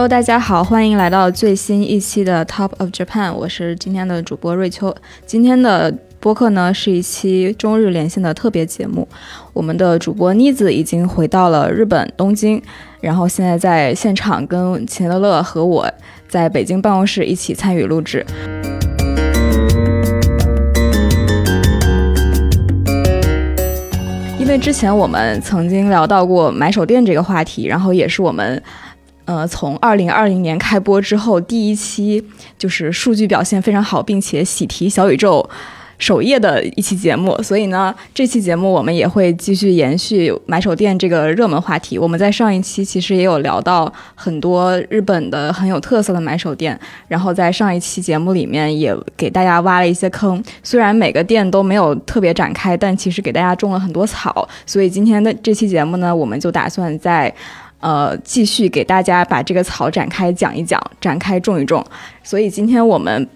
Hello，大家好，欢迎来到最新一期的 Top of Japan，我是今天的主播瑞秋。今天的播客呢是一期中日连线的特别节目，我们的主播妮子已经回到了日本东京，然后现在在现场跟钱乐乐和我在北京办公室一起参与录制。因为之前我们曾经聊到过买手店这个话题，然后也是我们，呃，从二零二零年开播之后第一期，就是数据表现非常好，并且喜提小宇宙。首页的一期节目，所以呢，这期节目我们也会继续延续买手店这个热门话题。我们在上一期其实也有聊到很多日本的很有特色的买手店，然后在上一期节目里面也给大家挖了一些坑。虽然每个店都没有特别展开，但其实给大家种了很多草。所以今天的这期节目呢，我们就打算在呃继续给大家把这个草展开讲一讲，展开种一种。所以今天我们。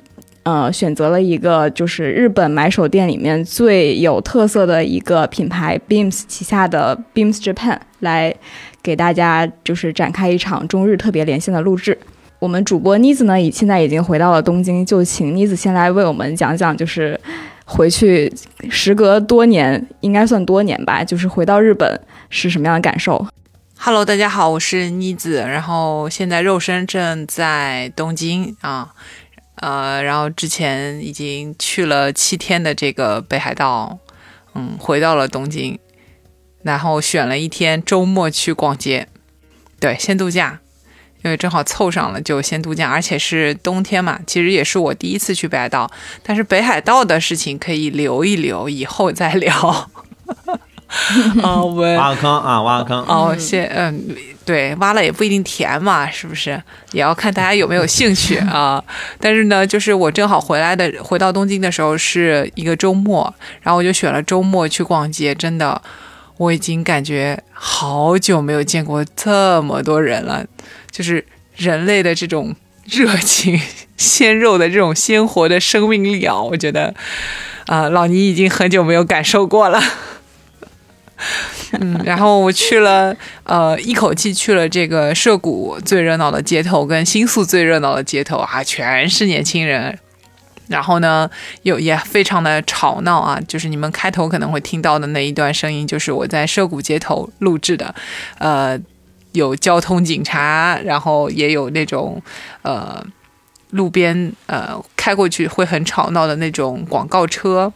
呃，选择了一个就是日本买手店里面最有特色的一个品牌 Beams 旗下的 Beams Japan 来给大家就是展开一场中日特别连线的录制。我们主播妮子呢，已现在已经回到了东京，就请妮子先来为我们讲讲，就是回去时隔多年，应该算多年吧，就是回到日本是什么样的感受？Hello，大家好，我是妮子，然后现在肉身正在东京啊。呃，然后之前已经去了七天的这个北海道，嗯，回到了东京，然后选了一天周末去逛街，对，先度假，因为正好凑上了，就先度假，而且是冬天嘛，其实也是我第一次去北海道，但是北海道的事情可以留一留，以后再聊。啊，挖个坑啊，挖个坑。哦，先嗯。对，挖了也不一定填嘛，是不是？也要看大家有没有兴趣 啊。但是呢，就是我正好回来的，回到东京的时候是一个周末，然后我就选了周末去逛街。真的，我已经感觉好久没有见过这么多人了，就是人类的这种热情、鲜肉的这种鲜活的生命力啊！我觉得，啊，老倪已经很久没有感受过了。嗯，然后我去了，呃，一口气去了这个涉谷最热闹的街头，跟新宿最热闹的街头啊，全是年轻人。然后呢，有也非常的吵闹啊，就是你们开头可能会听到的那一段声音，就是我在涉谷街头录制的。呃，有交通警察，然后也有那种呃路边呃开过去会很吵闹的那种广告车。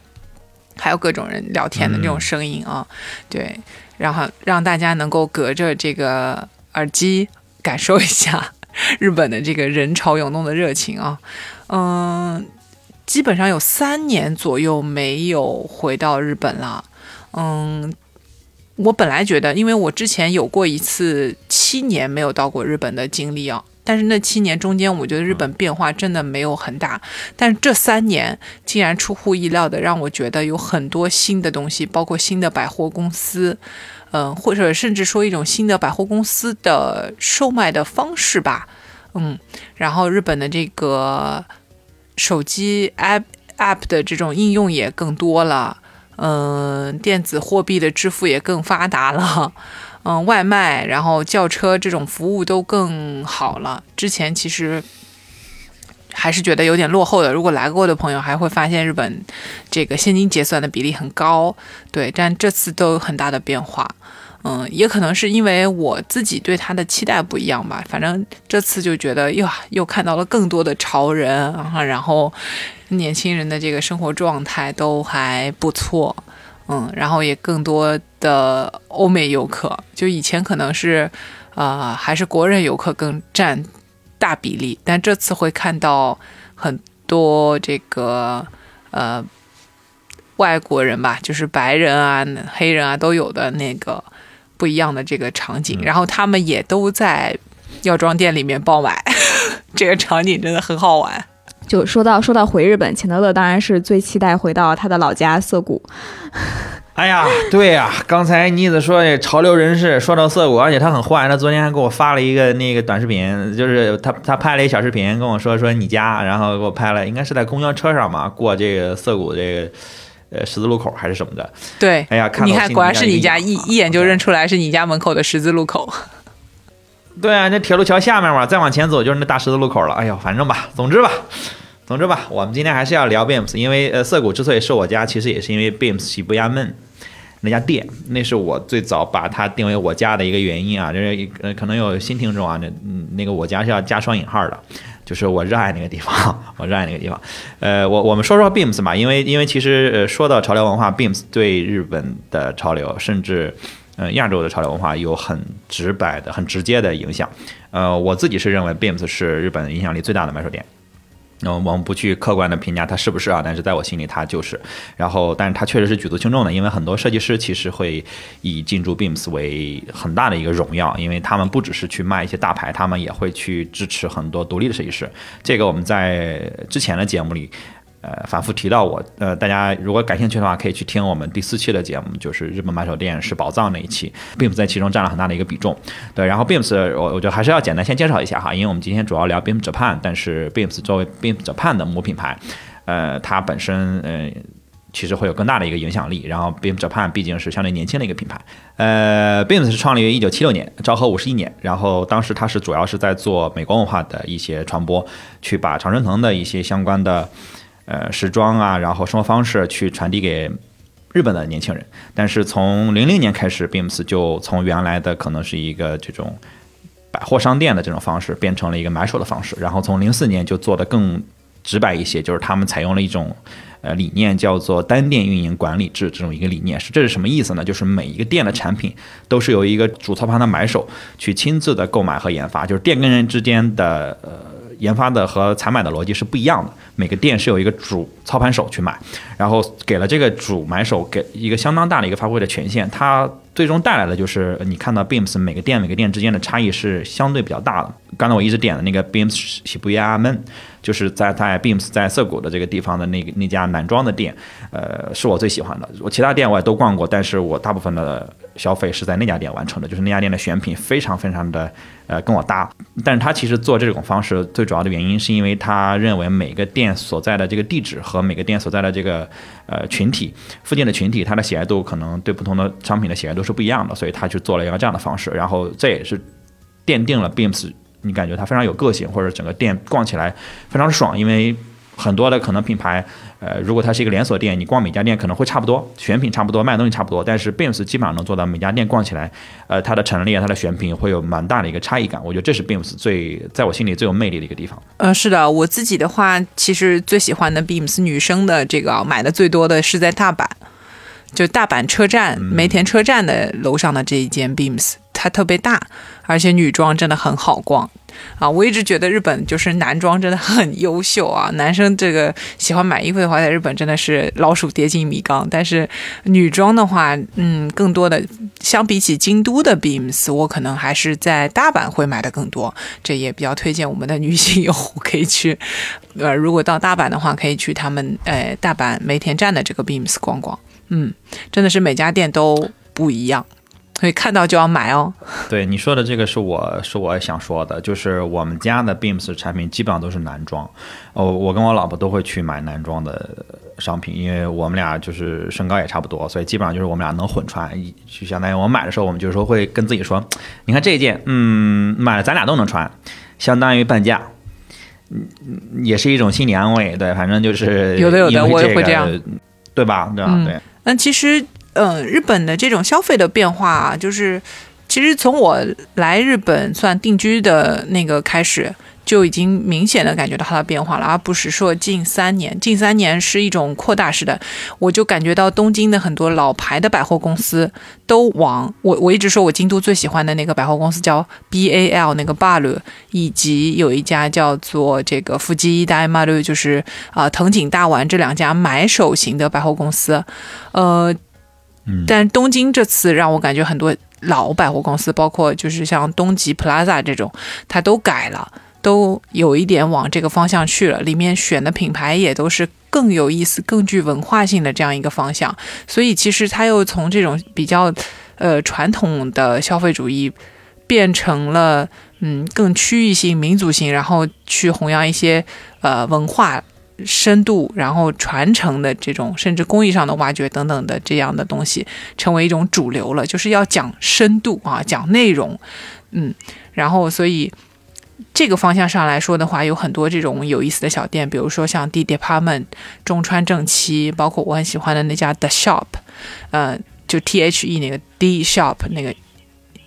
还有各种人聊天的那种声音啊，对，然后让大家能够隔着这个耳机感受一下 日本的这个人潮涌动的热情啊，嗯，基本上有三年左右没有回到日本了，嗯，我本来觉得，因为我之前有过一次七年没有到过日本的经历啊。但是那七年中间，我觉得日本变化真的没有很大。但是这三年竟然出乎意料的让我觉得有很多新的东西，包括新的百货公司，嗯，或者甚至说一种新的百货公司的售卖的方式吧，嗯。然后日本的这个手机 app app 的这种应用也更多了，嗯，电子货币的支付也更发达了。嗯，外卖，然后叫车这种服务都更好了。之前其实还是觉得有点落后的。如果来过的朋友还会发现日本这个现金结算的比例很高，对。但这次都有很大的变化。嗯，也可能是因为我自己对他的期待不一样吧。反正这次就觉得，哟，又看到了更多的潮人啊，然后年轻人的这个生活状态都还不错。嗯，然后也更多的欧美游客，就以前可能是，呃，还是国人游客更占大比例，但这次会看到很多这个呃外国人吧，就是白人啊、黑人啊都有的那个不一样的这个场景，然后他们也都在药妆店里面爆买，这个场景真的很好玩。就说到说到回日本，钱德勒当然是最期待回到他的老家涩谷。哎呀，对呀，刚才妮子说潮流人士说到涩谷，而且他很坏，他昨天还给我发了一个那个短视频，就是他他拍了一小视频跟我说说你家，然后给我拍了，应该是在公交车上嘛，过这个涩谷这个呃十字路口还是什么的。对，哎呀，你看果然是你家，一一眼就认出来是你家门口的十字路口。对啊，那铁路桥下面嘛，再往前走就是那大十字路口了。哎呦，反正吧，总之吧，总之吧，我们今天还是要聊 Beams，因为呃，涩谷之所以是我家，其实也是因为 Beams 西不亚门那家店，那是我最早把它定为我家的一个原因啊。就是呃，可能有新听众啊，那那个我家是要加双引号的，就是我热爱那个地方，我热爱那个地方。呃，我我们说说 Beams 嘛，因为因为其实呃说到潮流文化，Beams 对日本的潮流，甚至呃亚洲的潮流文化有很直白的、很直接的影响。呃，我自己是认为 Beams 是日本影响力最大的买手店。那我们不去客观的评价它是不是啊，但是在我心里它就是。然后，但是它确实是举足轻重的，因为很多设计师其实会以进驻 Beams 为很大的一个荣耀，因为他们不只是去卖一些大牌，他们也会去支持很多独立的设计师。这个我们在之前的节目里。呃，反复提到我，呃，大家如果感兴趣的话，可以去听我们第四期的节目，就是日本买手店是宝藏那一期，Beams 在其中占了很大的一个比重。对，然后 Beams 我我觉得还是要简单先介绍一下哈，因为我们今天主要聊 Beams Japan，但是 Beams 作为 Beams Japan 的母品牌，呃，它本身呃其实会有更大的一个影响力。然后 Beams Japan 毕竟是相对年轻的一个品牌，呃，Beams 是创立于一九七六年，昭和五十一年，然后当时它是主要是在做美国文化的一些传播，去把常春藤的一些相关的。呃，时装啊，然后生活方式去传递给日本的年轻人。但是从零零年开始，Beams 就从原来的可能是一个这种百货商店的这种方式，变成了一个买手的方式。然后从零四年就做的更直白一些，就是他们采用了一种呃理念，叫做单店运营管理制这种一个理念。是这是什么意思呢？就是每一个店的产品都是由一个主操盘的买手去亲自的购买和研发，就是店跟人之间的呃。研发的和采买的逻辑是不一样的，每个店是有一个主操盘手去买，然后给了这个主买手给一个相当大的一个发挥的权限，它最终带来的就是你看到 Beams 每个店每个店之间的差异是相对比较大的。刚才我一直点的那个 Beams 西布亚门，就是在在 Beams 在涩谷的这个地方的那个那家男装的店，呃，是我最喜欢的。我其他店我也都逛过，但是我大部分的消费是在那家店完成的，就是那家店的选品非常非常的呃跟我搭。但是他其实做这种方式最主要的原因是因为他认为每个店所在的这个地址和每个店所在的这个呃群体附近的群体，它的喜爱度可能对不同的商品的喜爱度是不一样的，所以他去做了一个这样的方式，然后这也是奠定了 Beams。你感觉它非常有个性，或者整个店逛起来非常爽，因为很多的可能品牌，呃，如果它是一个连锁店，你逛每家店可能会差不多，选品差不多，卖的东西差不多，但是 Beams 基本上能做到每家店逛起来，呃，它的陈列、它的选品会有蛮大的一个差异感。我觉得这是 Beams 最在我心里最有魅力的一个地方。呃，是的，我自己的话，其实最喜欢的 Beams 女生的这个买的最多的是在大阪，就大阪车站梅田车站的楼上的这一间 Beams。它特别大，而且女装真的很好逛啊！我一直觉得日本就是男装真的很优秀啊。男生这个喜欢买衣服的话，在日本真的是老鼠跌进米缸。但是女装的话，嗯，更多的相比起京都的 Beams，我可能还是在大阪会买的更多。这也比较推荐我们的女性用户可以去，呃，如果到大阪的话，可以去他们呃大阪梅田站的这个 Beams 逛逛。嗯，真的是每家店都不一样。所以看到就要买哦。对你说的这个是我是我想说的，就是我们家的 Beams 产品基本上都是男装，哦，我跟我老婆都会去买男装的商品，因为我们俩就是身高也差不多，所以基本上就是我们俩能混穿，就相当于我们买的时候，我们就是说会跟自己说，你看这一件，嗯，买了咱俩都能穿，相当于半价，嗯，也是一种心理安慰，对，反正就是有的有的，我也会这样，对吧？对吧？对。那其实。嗯，日本的这种消费的变化，就是其实从我来日本算定居的那个开始，就已经明显的感觉到它的变化了，而不是说近三年。近三年是一种扩大式的，我就感觉到东京的很多老牌的百货公司都往我我一直说我京都最喜欢的那个百货公司叫 B A L 那个 BAL，以及有一家叫做这个富基大马路，就是啊藤井大丸这两家买手型的百货公司，呃。但东京这次让我感觉很多老百货公司，包括就是像东极 Plaza 这种，它都改了，都有一点往这个方向去了。里面选的品牌也都是更有意思、更具文化性的这样一个方向。所以其实它又从这种比较呃传统的消费主义，变成了嗯更区域性、民族性，然后去弘扬一些呃文化。深度，然后传承的这种，甚至工艺上的挖掘等等的这样的东西，成为一种主流了。就是要讲深度啊，讲内容，嗯。然后所以这个方向上来说的话，有很多这种有意思的小店，比如说像 D Department、中川正七，包括我很喜欢的那家 The Shop，呃，就 T H E 那个 D Shop 那个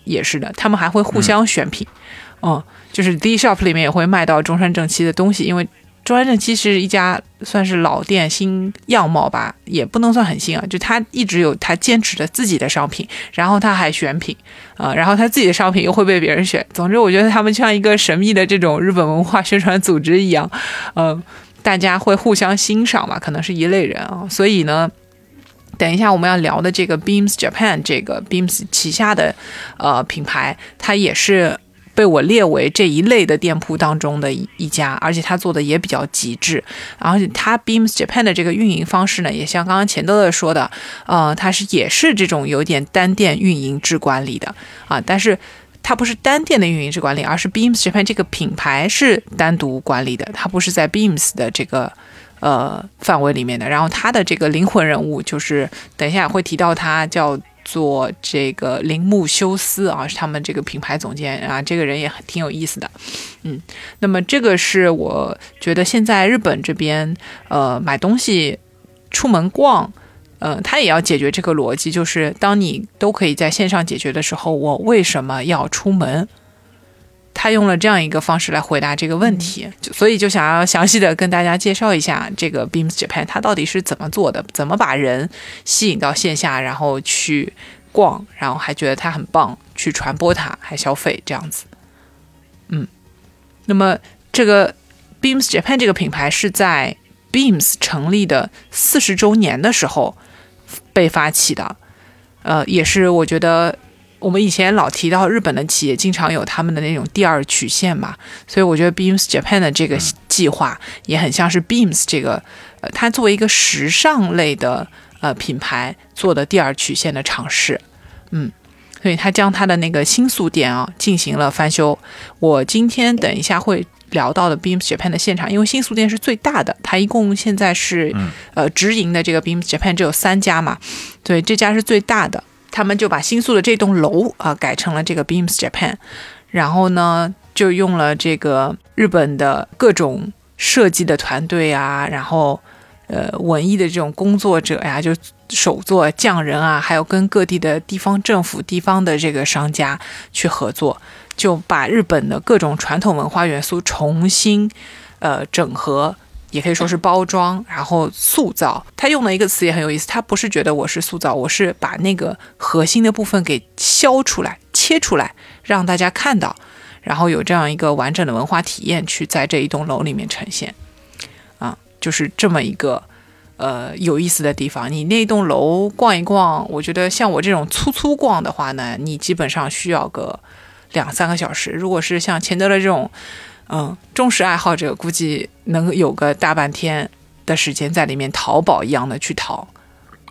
也是的，他们还会互相选品，嗯，就是 D Shop 里面也会卖到中川正七的东西，因为中川正七是一家算是老店新样貌吧，也不能算很新啊，就他一直有他坚持的自己的商品，然后他还选品，啊、然后他自己的商品又会被别人选，总之我觉得他们像一个神秘的这种日本文化宣传组织一样，呃，大家会互相欣赏吧，可能是一类人啊，所以呢。等一下，我们要聊的这个 Beams Japan 这个 Beams 旗下的呃品牌，它也是被我列为这一类的店铺当中的一一家，而且它做的也比较极致。而且它 Beams Japan 的这个运营方式呢，也像刚刚钱德勒说的，呃，它是也是这种有点单店运营制管理的啊，但是。它不是单店的运营制管理，而是 Beams Japan 这个品牌是单独管理的，它不是在 Beams 的这个呃范围里面的。然后它的这个灵魂人物就是等一下会提到他叫做这个铃木修斯啊，是他们这个品牌总监啊，这个人也很挺有意思的。嗯，那么这个是我觉得现在日本这边呃买东西出门逛。呃，他也要解决这个逻辑，就是当你都可以在线上解决的时候，我为什么要出门？他用了这样一个方式来回答这个问题，就所以就想要详细的跟大家介绍一下这个 Beams Japan 它到底是怎么做的，怎么把人吸引到线下，然后去逛，然后还觉得它很棒，去传播它，还消费这样子。嗯，那么这个 Beams Japan 这个品牌是在 Beams 成立的四十周年的时候被发起的，呃，也是我觉得我们以前老提到日本的企业经常有他们的那种第二曲线嘛，所以我觉得 Beams Japan 的这个计划也很像是 Beams 这个，呃，它作为一个时尚类的呃品牌做的第二曲线的尝试，嗯。所以它将它的那个新宿店啊进行了翻修。我今天等一下会聊到的 Beams Japan 的现场，因为新宿店是最大的，它一共现在是、呃直营的这个 Beams Japan 只有三家嘛，对，这家是最大的。他们就把新宿的这栋楼啊、改成了这个 Beams Japan，然后呢就用了这个日本的各种设计的团队啊，然后呃文艺的这种工作者呀，就手作匠人啊，还有跟各地的地方政府、地方的这个商家去合作，就把日本的各种传统文化元素重新呃整合。也可以说是包装，然后塑造。他用了一个词也很有意思，他不是觉得我是塑造，我是把那个核心的部分给削出来、切出来，让大家看到，然后有这样一个完整的文化体验去在这一栋楼里面呈现。啊，就是这么一个呃有意思的地方。你那栋楼逛一逛，我觉得像我这种粗粗逛的话呢，你基本上需要个两三个小时。如果是像钱德勒这种，嗯，忠实爱好者，估计能有个大半天的时间在里面淘宝一样的去淘。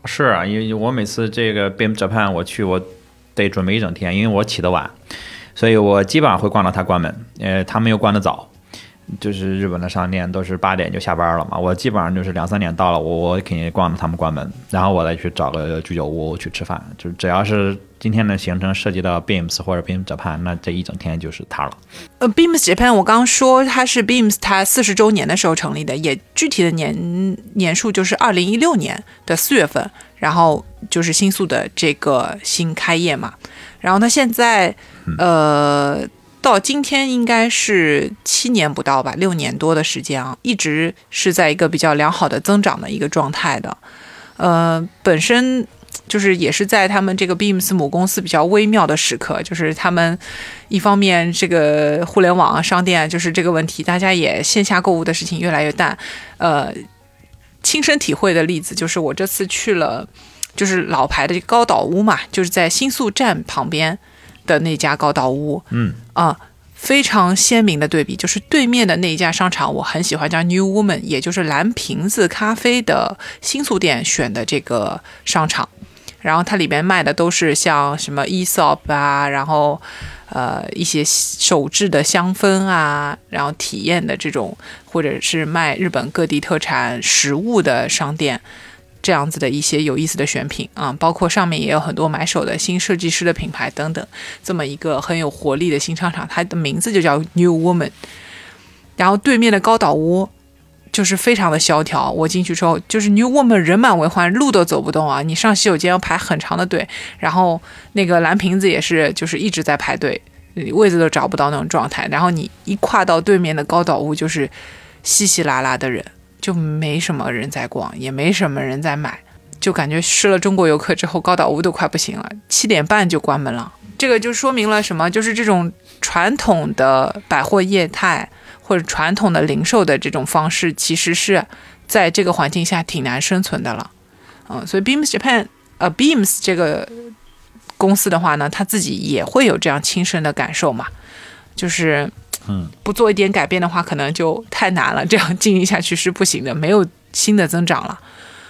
是啊，因为我每次这个 Beam Japan 我去，我得准备一整天，因为我起得晚，所以我基本上会逛到它关门。呃，他们又关得早，就是日本的商店都是八点就下班了嘛，我基本上就是两三点到了，我我肯定逛着他们关门，然后我再去找个居酒屋去吃饭。就是只要是今天的行程涉及到 Beams 或者 Beam Japan，那这一整天就是它了。呃，Beams Japan 我刚刚说它是 Beams 它四十周年的时候成立的，也具体的年年数就是二零一六年的四月份，然后就是新宿的这个新开业嘛，然后它现在呃到今天应该是七年不到吧，六年多的时间啊，一直是在一个比较良好的增长的一个状态的，呃，本身。就是也是在他们这个 Beams 母公司比较微妙的时刻，就是他们一方面这个互联网啊、商店，就是这个问题，大家也线下购物的事情越来越淡。呃，亲身体会的例子就是我这次去了，就是老牌的高岛屋嘛，就是在新宿站旁边的那家高岛屋，嗯啊。非常鲜明的对比，就是对面的那一家商场，我很喜欢，叫 New Woman，也就是蓝瓶子咖啡的新宿店选的这个商场。然后它里面卖的都是像什么 Esop 啊，然后呃一些手制的香氛啊，然后体验的这种，或者是卖日本各地特产食物的商店。这样子的一些有意思的选品啊，包括上面也有很多买手的新设计师的品牌等等，这么一个很有活力的新商场，它的名字就叫 New Woman。然后对面的高岛屋就是非常的萧条，我进去之后就是 New Woman 人满为患，路都走不动啊！你上洗手间要排很长的队，然后那个蓝瓶子也是就是一直在排队，位子都找不到那种状态。然后你一跨到对面的高岛屋，就是稀稀拉拉的人。就没什么人在逛，也没什么人在买，就感觉失了中国游客之后，高岛屋都快不行了，七点半就关门了。这个就说明了什么？就是这种传统的百货业态或者传统的零售的这种方式，其实是在这个环境下挺难生存的了。嗯，所以 Beams Japan，呃，Beams 这个公司的话呢，他自己也会有这样亲身的感受嘛，就是。嗯，不做一点改变的话，可能就太难了。这样经营下去是不行的，没有新的增长了，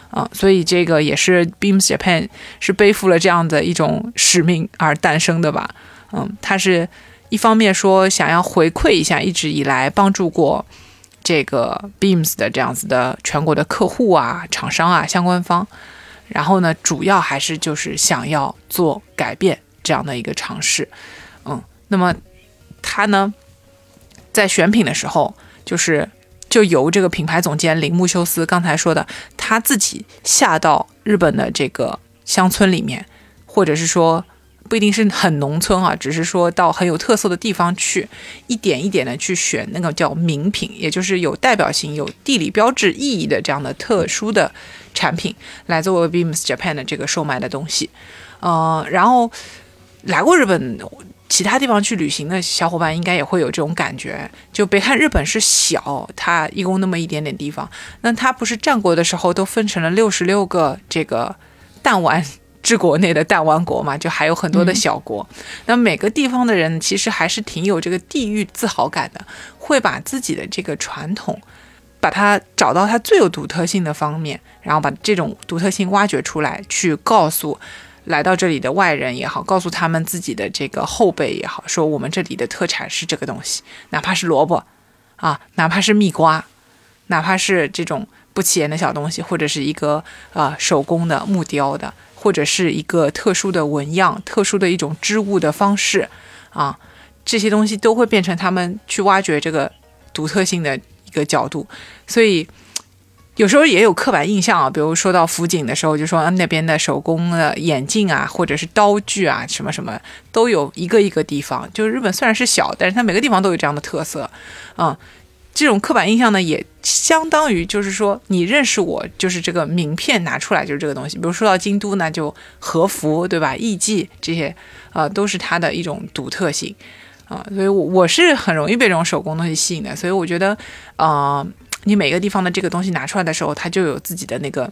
啊，所以这个也是 Beams Japan 是背负了这样的一种使命而诞生的吧。嗯，他是一方面说想要回馈一下一直以来帮助过这个 Beams 的这样子的全国的客户啊、厂商啊、相关方，然后呢，主要还是就是想要做改变这样的一个尝试。嗯，那么他呢？在选品的时候，就是就由这个品牌总监铃木修斯刚才说的，他自己下到日本的这个乡村里面，或者是说不一定是很农村啊，只是说到很有特色的地方去，一点一点的去选那个叫名品，也就是有代表性、有地理标志意义的这样的特殊的产品，来作为 Beams Japan 的这个售卖的东西。呃，然后来过日本。其他地方去旅行的小伙伴应该也会有这种感觉，就别看日本是小，它一共那么一点点地方，那它不是战国的时候都分成了六十六个这个弹丸治国内的弹丸国嘛，就还有很多的小国，那每个地方的人其实还是挺有这个地域自豪感的，会把自己的这个传统，把它找到它最有独特性的方面，然后把这种独特性挖掘出来，去告诉。来到这里的外人也好，告诉他们自己的这个后辈也好，说我们这里的特产是这个东西，哪怕是萝卜，啊，哪怕是蜜瓜，哪怕是这种不起眼的小东西，或者是一个呃手工的木雕的，或者是一个特殊的纹样、特殊的一种织物的方式，啊，这些东西都会变成他们去挖掘这个独特性的一个角度，所以。有时候也有刻板印象啊，比如说到福井的时候，就说那边的手工的眼镜啊，或者是刀具啊，什么什么都有一个一个地方。就是日本虽然是小，但是它每个地方都有这样的特色，嗯，这种刻板印象呢，也相当于就是说你认识我，就是这个名片拿出来就是这个东西。比如说到京都呢，就和服对吧，艺伎这些，呃，都是它的一种独特性啊。所以，我我是很容易被这种手工东西吸引的。所以我觉得，呃。你每个地方的这个东西拿出来的时候，它就有自己的那个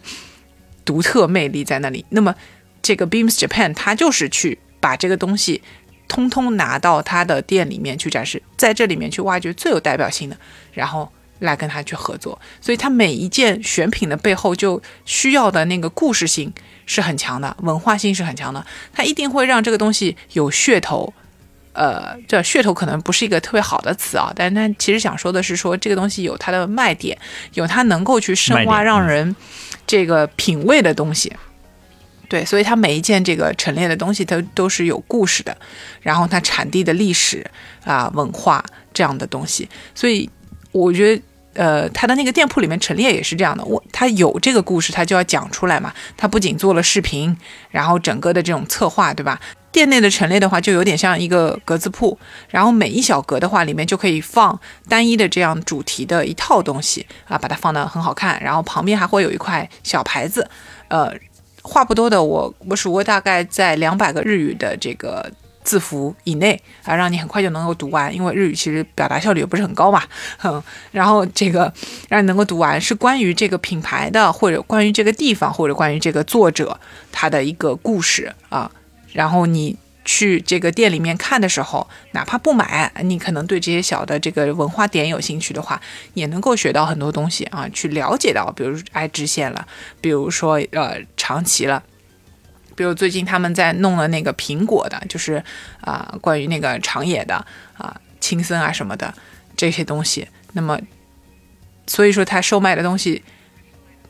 独特魅力在那里。那么，这个 Beams Japan 它就是去把这个东西通通拿到他的店里面去展示，在这里面去挖掘最有代表性的，然后来跟他去合作。所以，他每一件选品的背后就需要的那个故事性是很强的，文化性是很强的。他一定会让这个东西有噱头。呃，这噱头可能不是一个特别好的词啊，但是他其实想说的是，说这个东西有它的卖点，有它能够去深挖让人这个品味的东西。对，所以它每一件这个陈列的东西，它都是有故事的，然后它产地的历史啊、文化这样的东西。所以我觉得，呃，他的那个店铺里面陈列也是这样的，我他有这个故事，他就要讲出来嘛。他不仅做了视频，然后整个的这种策划，对吧？店内的陈列的话，就有点像一个格子铺，然后每一小格的话，里面就可以放单一的这样主题的一套东西啊，把它放得很好看。然后旁边还会有一块小牌子，呃，话不多的，我我数过，大概在两百个日语的这个字符以内啊，让你很快就能够读完。因为日语其实表达效率也不是很高嘛，哼。然后这个让你能够读完，是关于这个品牌的，或者关于这个地方，或者关于这个作者他的一个故事啊。然后你去这个店里面看的时候，哪怕不买，你可能对这些小的这个文化点有兴趣的话，也能够学到很多东西啊，去了解到，比如爱知县了，比如说呃长崎了，比如最近他们在弄了那个苹果的，就是啊关于那个长野的啊青森啊什么的这些东西，那么所以说他售卖的东西。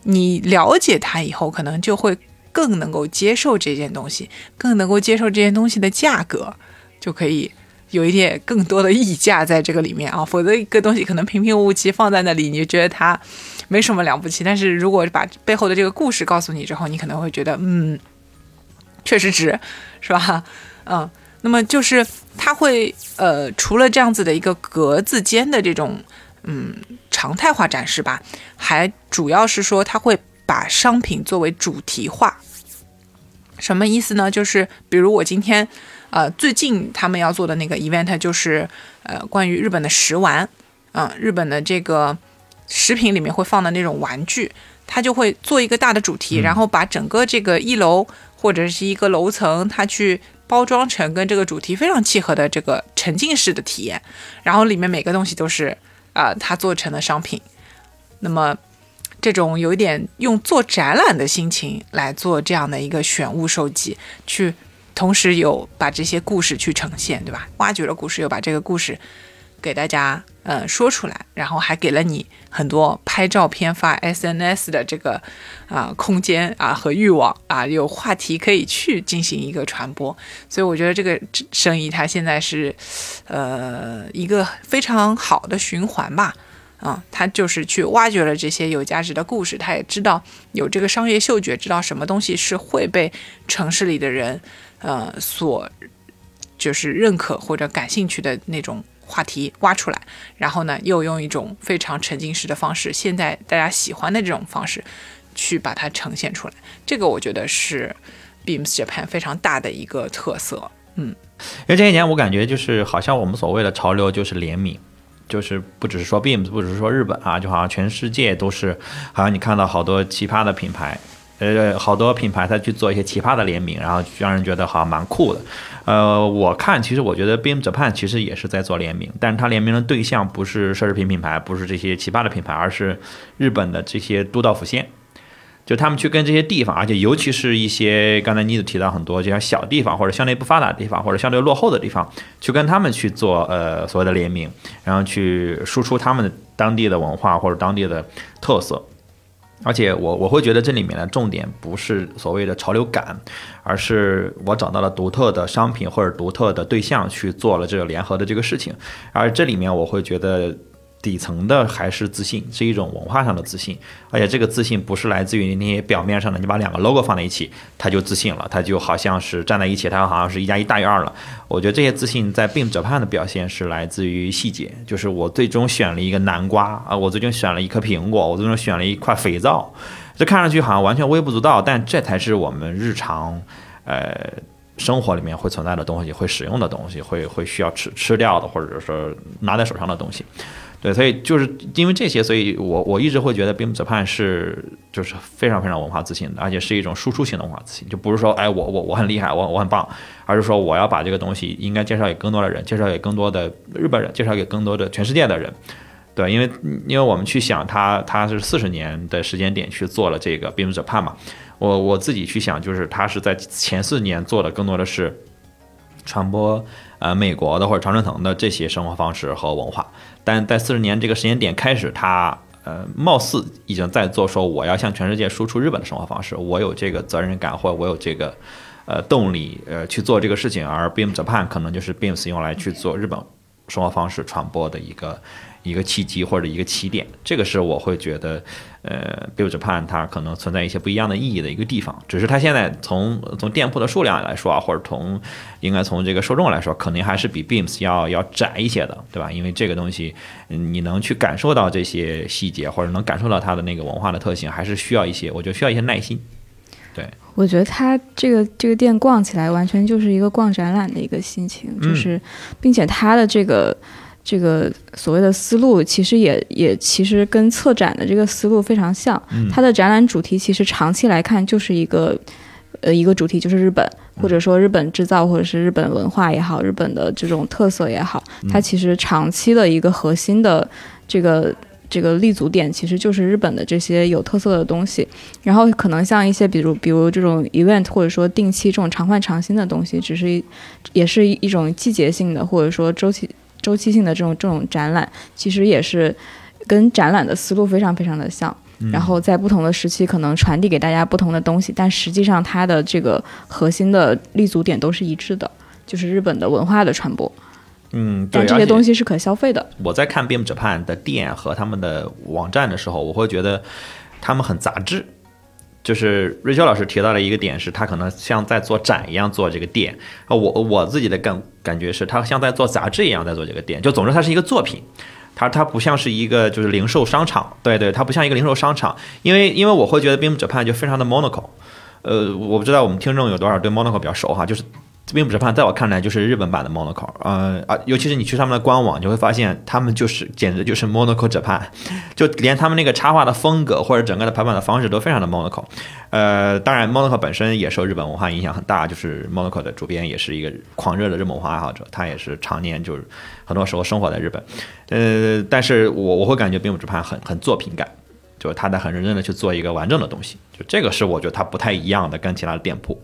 你了解它以后，可能就会更能够接受这件东西，更能够接受这件东西的价格，就可以有一点更多的溢价在这个里面啊。否则一个东西可能平平无奇放在那里，你就觉得它没什么了不起。但是如果把背后的这个故事告诉你之后，你可能会觉得，嗯，确实值，是吧？嗯，那么就是它会呃，除了这样子的一个格子间的这种。嗯，常态化展示吧，还主要是说它会把商品作为主题化。什么意思呢？就是比如我今天，呃，最近他们要做的那个 event 就是呃，关于日本的食玩，嗯，日本的这个食品里面会放的那种玩具，它就会做一个大的主题，然后把整个这个一楼或者是一个楼层，它去包装成跟这个主题非常契合的这个沉浸式的体验，然后里面每个东西都是。啊，它做成的商品，那么这种有一点用做展览的心情来做这样的一个选物收集，去同时有把这些故事去呈现，对吧？挖掘了故事，又把这个故事给大家嗯说出来，然后还给了你很多拍照片发 SNS 的这个啊空间啊和欲望啊，有话题可以去进行一个传播，所以我觉得这个生意它现在是呃一个非常好的循环吧，啊，他就是去挖掘了这些有价值的故事，他也知道有这个商业嗅觉，知道什么东西是会被城市里的人呃所就是认可或者感兴趣的那种。话题挖出来，然后呢，又用一种非常沉浸式的方式，现在大家喜欢的这种方式，去把它呈现出来。这个我觉得是 Beams Japan 非常大的一个特色。嗯，因为这些年我感觉就是好像我们所谓的潮流就是联名，就是不只是说 Beams，不只是说日本啊，就好像全世界都是，好像你看到好多奇葩的品牌。呃，好多品牌它去做一些奇葩的联名，然后让人觉得好像蛮酷的。呃，我看其实我觉得 Beam Japan 其实也是在做联名，但是它联名的对象不是奢侈品品牌，不是这些奇葩的品牌，而是日本的这些都道府县。就他们去跟这些地方，而且尤其是一些刚才妮子提到很多就像小地方或者相对不发达的地方或者相对落后的地方，去跟他们去做呃所谓的联名，然后去输出他们的当地的文化或者当地的特色。而且我我会觉得这里面的重点不是所谓的潮流感，而是我找到了独特的商品或者独特的对象去做了这个联合的这个事情，而这里面我会觉得。底层的还是自信，是一种文化上的自信，而且这个自信不是来自于那些表面上的，你把两个 logo 放在一起，他就自信了，他就好像是站在一起，他好像是一加一大于二了。我觉得这些自信在并者判的表现是来自于细节，就是我最终选了一个南瓜啊，我最终选了一颗苹果，我最终选了一块肥皂，这看上去好像完全微不足道，但这才是我们日常，呃，生活里面会存在的东西，会使用的东西，会会需要吃吃掉的，或者说拿在手上的东西。对，所以就是因为这些，所以我我一直会觉得 Beam Japan 是就是非常非常文化自信的，而且是一种输出型的文化自信，就不是说哎我我我很厉害，我我很棒，而是说我要把这个东西应该介绍给更多的人，介绍给更多的日本人，介绍给更多的全世界的人。对，因为因为我们去想他他是四十年的时间点去做了这个 Beam Japan 嘛，我我自己去想，就是他是在前四年做的更多的是传播呃美国的或者常春藤的这些生活方式和文化。但在四十年这个时间点开始，他呃，貌似已经在做说我要向全世界输出日本的生活方式，我有这个责任感，或者我有这个呃动力呃去做这个事情。而 Beam Japan 可能就是 Beams 用来去做日本生活方式传播的一个。一个契机或者一个起点，这个是我会觉得，呃，Bill Japan 它可能存在一些不一样的意义的一个地方。只是它现在从从店铺的数量来说啊，或者从应该从这个受众来说，肯定还是比 Beams 要要窄一些的，对吧？因为这个东西，你能去感受到这些细节，或者能感受到它的那个文化的特性，还是需要一些，我觉得需要一些耐心。对，我觉得它这个这个店逛起来完全就是一个逛展览的一个心情，就是，并且它的这个。这个所谓的思路，其实也也其实跟策展的这个思路非常像。它的展览主题其实长期来看就是一个，呃，一个主题就是日本，或者说日本制造，或者是日本文化也好，日本的这种特色也好，它其实长期的一个核心的这个这个立足点，其实就是日本的这些有特色的东西。然后可能像一些比如比如这种 event，或者说定期这种常换常新的东西，只是也是一种季节性的，或者说周期。周期性的这种这种展览，其实也是跟展览的思路非常非常的像。然后在不同的时期可能传递给大家不同的东西，但实际上它的这个核心的立足点都是一致的，就是日本的文化的传播。嗯，对，但这些东西是可消费的。我在看 Beam Japan 的店和他们的网站的时候，我会觉得他们很杂志。就是瑞秋老师提到了一个点，是他可能像在做展一样做这个店。啊，我我自己的感感觉是，他像在做杂志一样在做这个店。就总之，它是一个作品，它它不像是一个就是零售商场。对对，它不像一个零售商场，因为因为我会觉得 Beam Japan 就非常的 monoco，。呃，我不知道我们听众有多少对 monoco 比较熟哈，就是。并不是判，在我看来就是日本版的 Monaco，呃啊，尤其是你去他们的官网，你会发现他们就是简直就是 Monaco Japan，就连他们那个插画的风格或者整个的排版的方式都非常的 Monaco。呃，当然 Monaco 本身也受日本文化影响很大，就是 Monaco 的主编也是一个狂热的日本文化爱好者，他也是常年就是很多时候生活在日本。呃，但是我我会感觉并不是判很很作品感，就是他在很认真的去做一个完整的东西，就这个是我觉得他不太一样的，跟其他的店铺。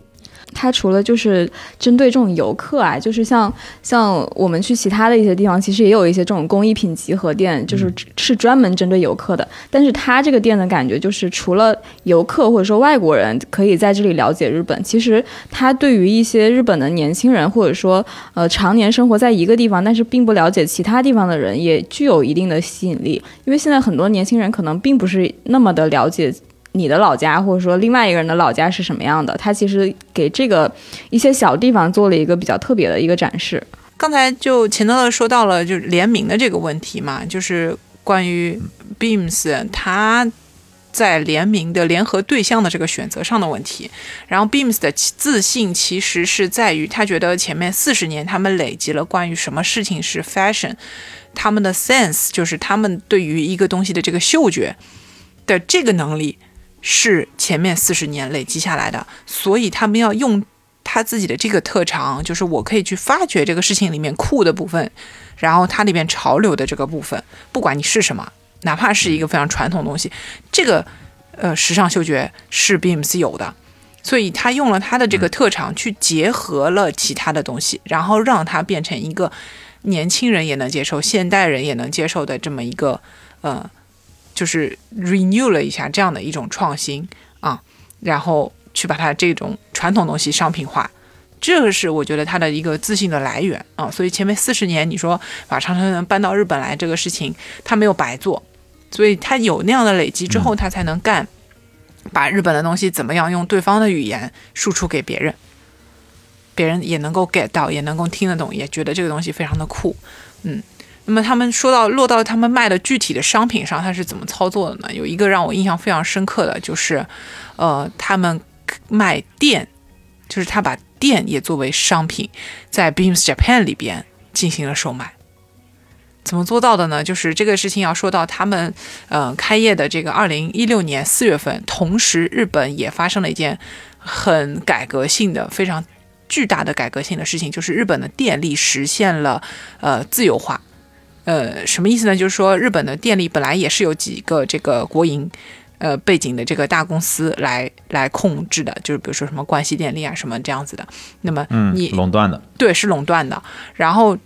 它除了就是针对这种游客啊，就是像像我们去其他的一些地方，其实也有一些这种工艺品集合店，就是是专门针对游客的。但是它这个店的感觉就是，除了游客或者说外国人可以在这里了解日本，其实它对于一些日本的年轻人，或者说呃常年生活在一个地方，但是并不了解其他地方的人，也具有一定的吸引力。因为现在很多年轻人可能并不是那么的了解。你的老家，或者说另外一个人的老家是什么样的？他其实给这个一些小地方做了一个比较特别的一个展示。刚才就钱德勒说到了，就是联名的这个问题嘛，就是关于 Beams 他在联名的联合对象的这个选择上的问题。然后 Beams 的自信其实是在于他觉得前面四十年他们累积了关于什么事情是 fashion，他们的 sense 就是他们对于一个东西的这个嗅觉的这个能力。是前面四十年累积下来的，所以他们要用他自己的这个特长，就是我可以去发掘这个事情里面酷的部分，然后它里面潮流的这个部分，不管你是什么，哪怕是一个非常传统的东西，这个呃时尚嗅觉是 Beams 有的，所以他用了他的这个特长去结合了其他的东西，然后让它变成一个年轻人也能接受、现代人也能接受的这么一个呃。就是 renew 了一下这样的一种创新啊，然后去把它这种传统东西商品化，这个是我觉得它的一个自信的来源啊。所以前面四十年你说把长城能搬到日本来这个事情，他没有白做，所以他有那样的累积之后，他才能干，把日本的东西怎么样用对方的语言输出给别人，别人也能够 get 到，也能够听得懂，也觉得这个东西非常的酷，嗯。那么他们说到落到他们卖的具体的商品上，他是怎么操作的呢？有一个让我印象非常深刻的就是，呃，他们卖电，就是他把电也作为商品，在 Beams Japan 里边进行了售卖。怎么做到的呢？就是这个事情要说到他们，呃，开业的这个二零一六年四月份，同时日本也发生了一件很改革性的、非常巨大的改革性的事情，就是日本的电力实现了呃自由化。呃，什么意思呢？就是说，日本的电力本来也是有几个这个国营，呃背景的这个大公司来来控制的，就是比如说什么关西电力啊什么这样子的。那么，你垄断的，对，是垄断的。然后，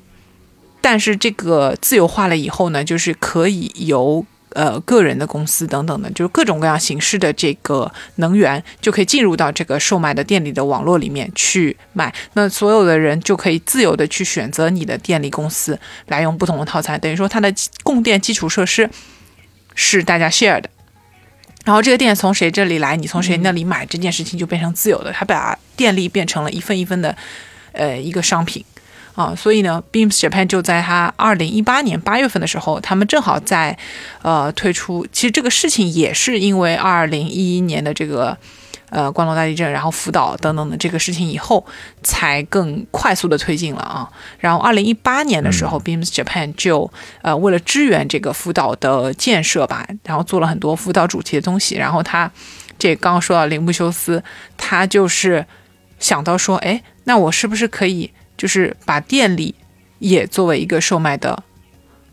但是这个自由化了以后呢，就是可以由。呃，个人的公司等等的，就是各种各样形式的这个能源，就可以进入到这个售卖的电力的网络里面去卖。那所有的人就可以自由的去选择你的电力公司来用不同的套餐，等于说它的供电基础设施是大家 share 的。然后这个电从谁这里来，你从谁那里买，这件事情就变成自由的。它把电力变成了一份一份的，呃，一个商品。啊，所以呢，Beams Japan 就在他二零一八年八月份的时候，他们正好在，呃，推出。其实这个事情也是因为二零一一年的这个，呃，关东大地震，然后福岛等等的这个事情以后，才更快速的推进了啊。然后二零一八年的时候，Beams Japan 就呃为了支援这个福岛的建设吧，然后做了很多福岛主题的东西。然后他这刚刚说到铃木修斯，他就是想到说，哎，那我是不是可以？就是把电力也作为一个售卖的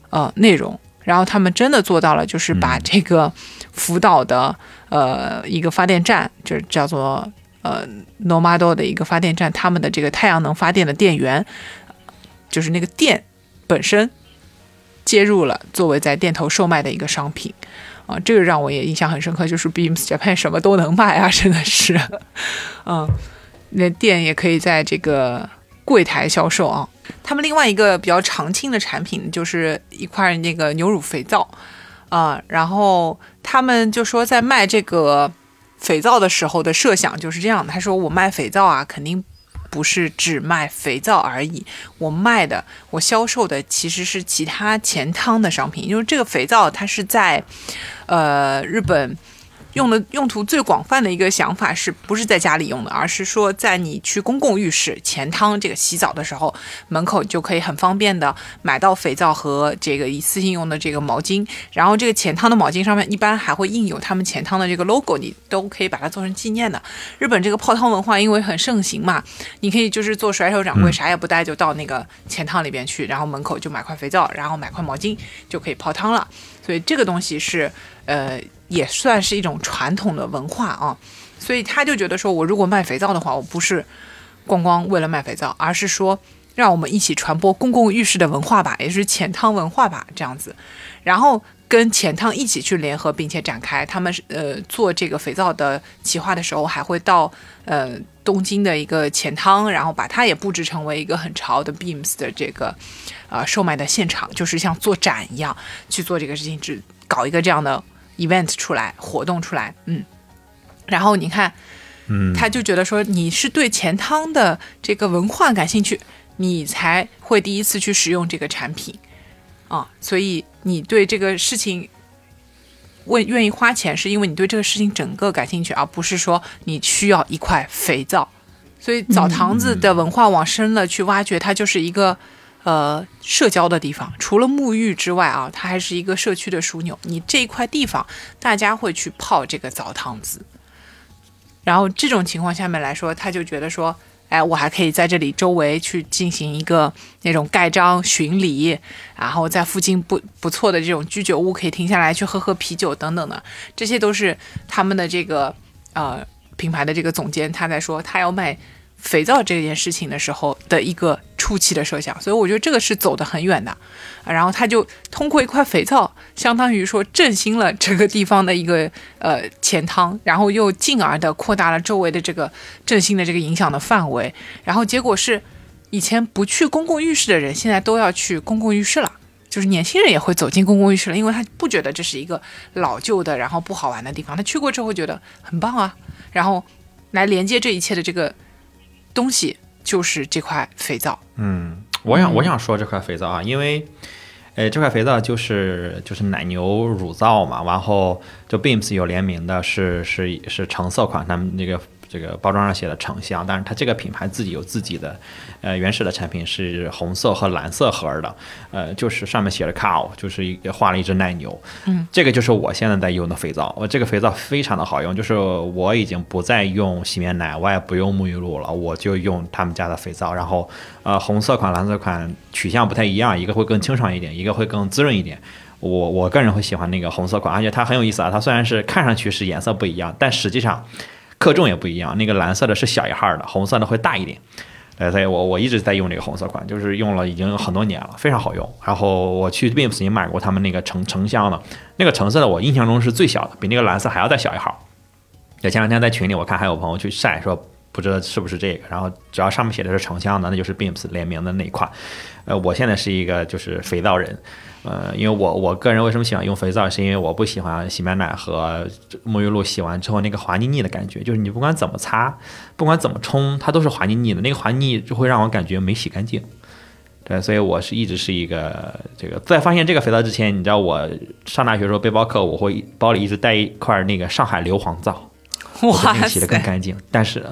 呃内容，然后他们真的做到了，就是把这个福岛的呃一个发电站，就是叫做呃 Nomado 的一个发电站，他们的这个太阳能发电的电源，就是那个电本身接入了作为在店头售卖的一个商品。啊，这个让我也印象很深刻，就是 Beams Japan 什么都能卖啊，真的是，嗯，那店也可以在这个柜台销售啊。他们另外一个比较常青的产品就是一块那个牛乳肥皂啊，然后他们就说在卖这个肥皂的时候的设想就是这样的，他说我卖肥皂啊，肯定。不是只卖肥皂而已，我卖的、我销售的其实是其他前汤的商品，因为这个肥皂它是在，呃，日本。用的用途最广泛的一个想法是不是在家里用的，而是说在你去公共浴室前汤这个洗澡的时候，门口就可以很方便的买到肥皂和这个一次性用的这个毛巾，然后这个前汤的毛巾上面一般还会印有他们前汤的这个 logo，你都可以把它做成纪念的。日本这个泡汤文化因为很盛行嘛，你可以就是做甩手掌柜，啥也不带就到那个前汤里边去，然后门口就买块肥皂，然后买块毛巾就可以泡汤了。所以这个东西是呃。也算是一种传统的文化啊，所以他就觉得说，我如果卖肥皂的话，我不是光光为了卖肥皂，而是说让我们一起传播公共浴室的文化吧，也是浅汤文化吧，这样子，然后跟浅汤一起去联合，并且展开他们呃做这个肥皂的企划的时候，还会到呃东京的一个钱汤，然后把它也布置成为一个很潮的 Beams 的这个呃售卖的现场，就是像做展一样去做这个事情，只搞一个这样的。event 出来，活动出来，嗯，然后你看，嗯，他就觉得说你是对钱汤的这个文化感兴趣，你才会第一次去使用这个产品啊，所以你对这个事情为愿意花钱，是因为你对这个事情整个感兴趣，而不是说你需要一块肥皂。所以澡堂子的文化往深了去挖掘，它就是一个。呃，社交的地方，除了沐浴之外啊，它还是一个社区的枢纽。你这一块地方，大家会去泡这个澡堂子。然后这种情况下面来说，他就觉得说，哎，我还可以在这里周围去进行一个那种盖章巡礼，然后在附近不不错的这种居酒屋可以停下来去喝喝啤酒等等的，这些都是他们的这个呃品牌的这个总监他在说，他要卖。肥皂这件事情的时候的一个初期的设想，所以我觉得这个是走得很远的，然后他就通过一块肥皂，相当于说振兴了这个地方的一个呃钱汤，然后又进而的扩大了周围的这个振兴的这个影响的范围，然后结果是以前不去公共浴室的人，现在都要去公共浴室了，就是年轻人也会走进公共浴室了，因为他不觉得这是一个老旧的然后不好玩的地方，他去过之后觉得很棒啊，然后来连接这一切的这个。东西就是这块肥皂。嗯，我想我想说这块肥皂啊，因为，呃，这块肥皂就是就是奶牛乳皂嘛，然后就 Beams 有联名的，是是是橙色款，他们那个。这个包装上写的橙香，但是它这个品牌自己有自己的，呃，原始的产品是红色和蓝色盒的，呃，就是上面写着 cow，就是一画了一只奶牛，嗯，这个就是我现在在用的肥皂，我这个肥皂非常的好用，就是我已经不再用洗面奶，我也不用沐浴露了，我就用他们家的肥皂，然后，呃，红色款、蓝色款取向不太一样，一个会更清爽一点，一个会更滋润一点，我我个人会喜欢那个红色款，而且它很有意思啊，它虽然是看上去是颜色不一样，但实际上。克重也不一样，那个蓝色的是小一号的，红色的会大一点。呃，所以我我一直在用这个红色款，就是用了已经很多年了，非常好用。然后我去 Beams 也买过他们那个橙橙香的，那个橙色的我印象中是最小的，比那个蓝色还要再小一号。就前两天在群里我看还有朋友去晒说不知道是不是这个，然后只要上面写的是橙香的，那就是 Beams 联名的那一款。呃，我现在是一个就是肥皂人。呃，因为我我个人为什么喜欢用肥皂，是因为我不喜欢洗面奶和沐浴露洗完之后那个滑腻腻的感觉，就是你不管怎么擦，不管怎么冲，它都是滑腻腻的，那个滑腻就会让我感觉没洗干净。对，所以我是一直是一个这个，在发现这个肥皂之前，你知道我上大学时候背包客，我会包里一直带一块那个上海硫磺皂，哇洗的更干净。但是，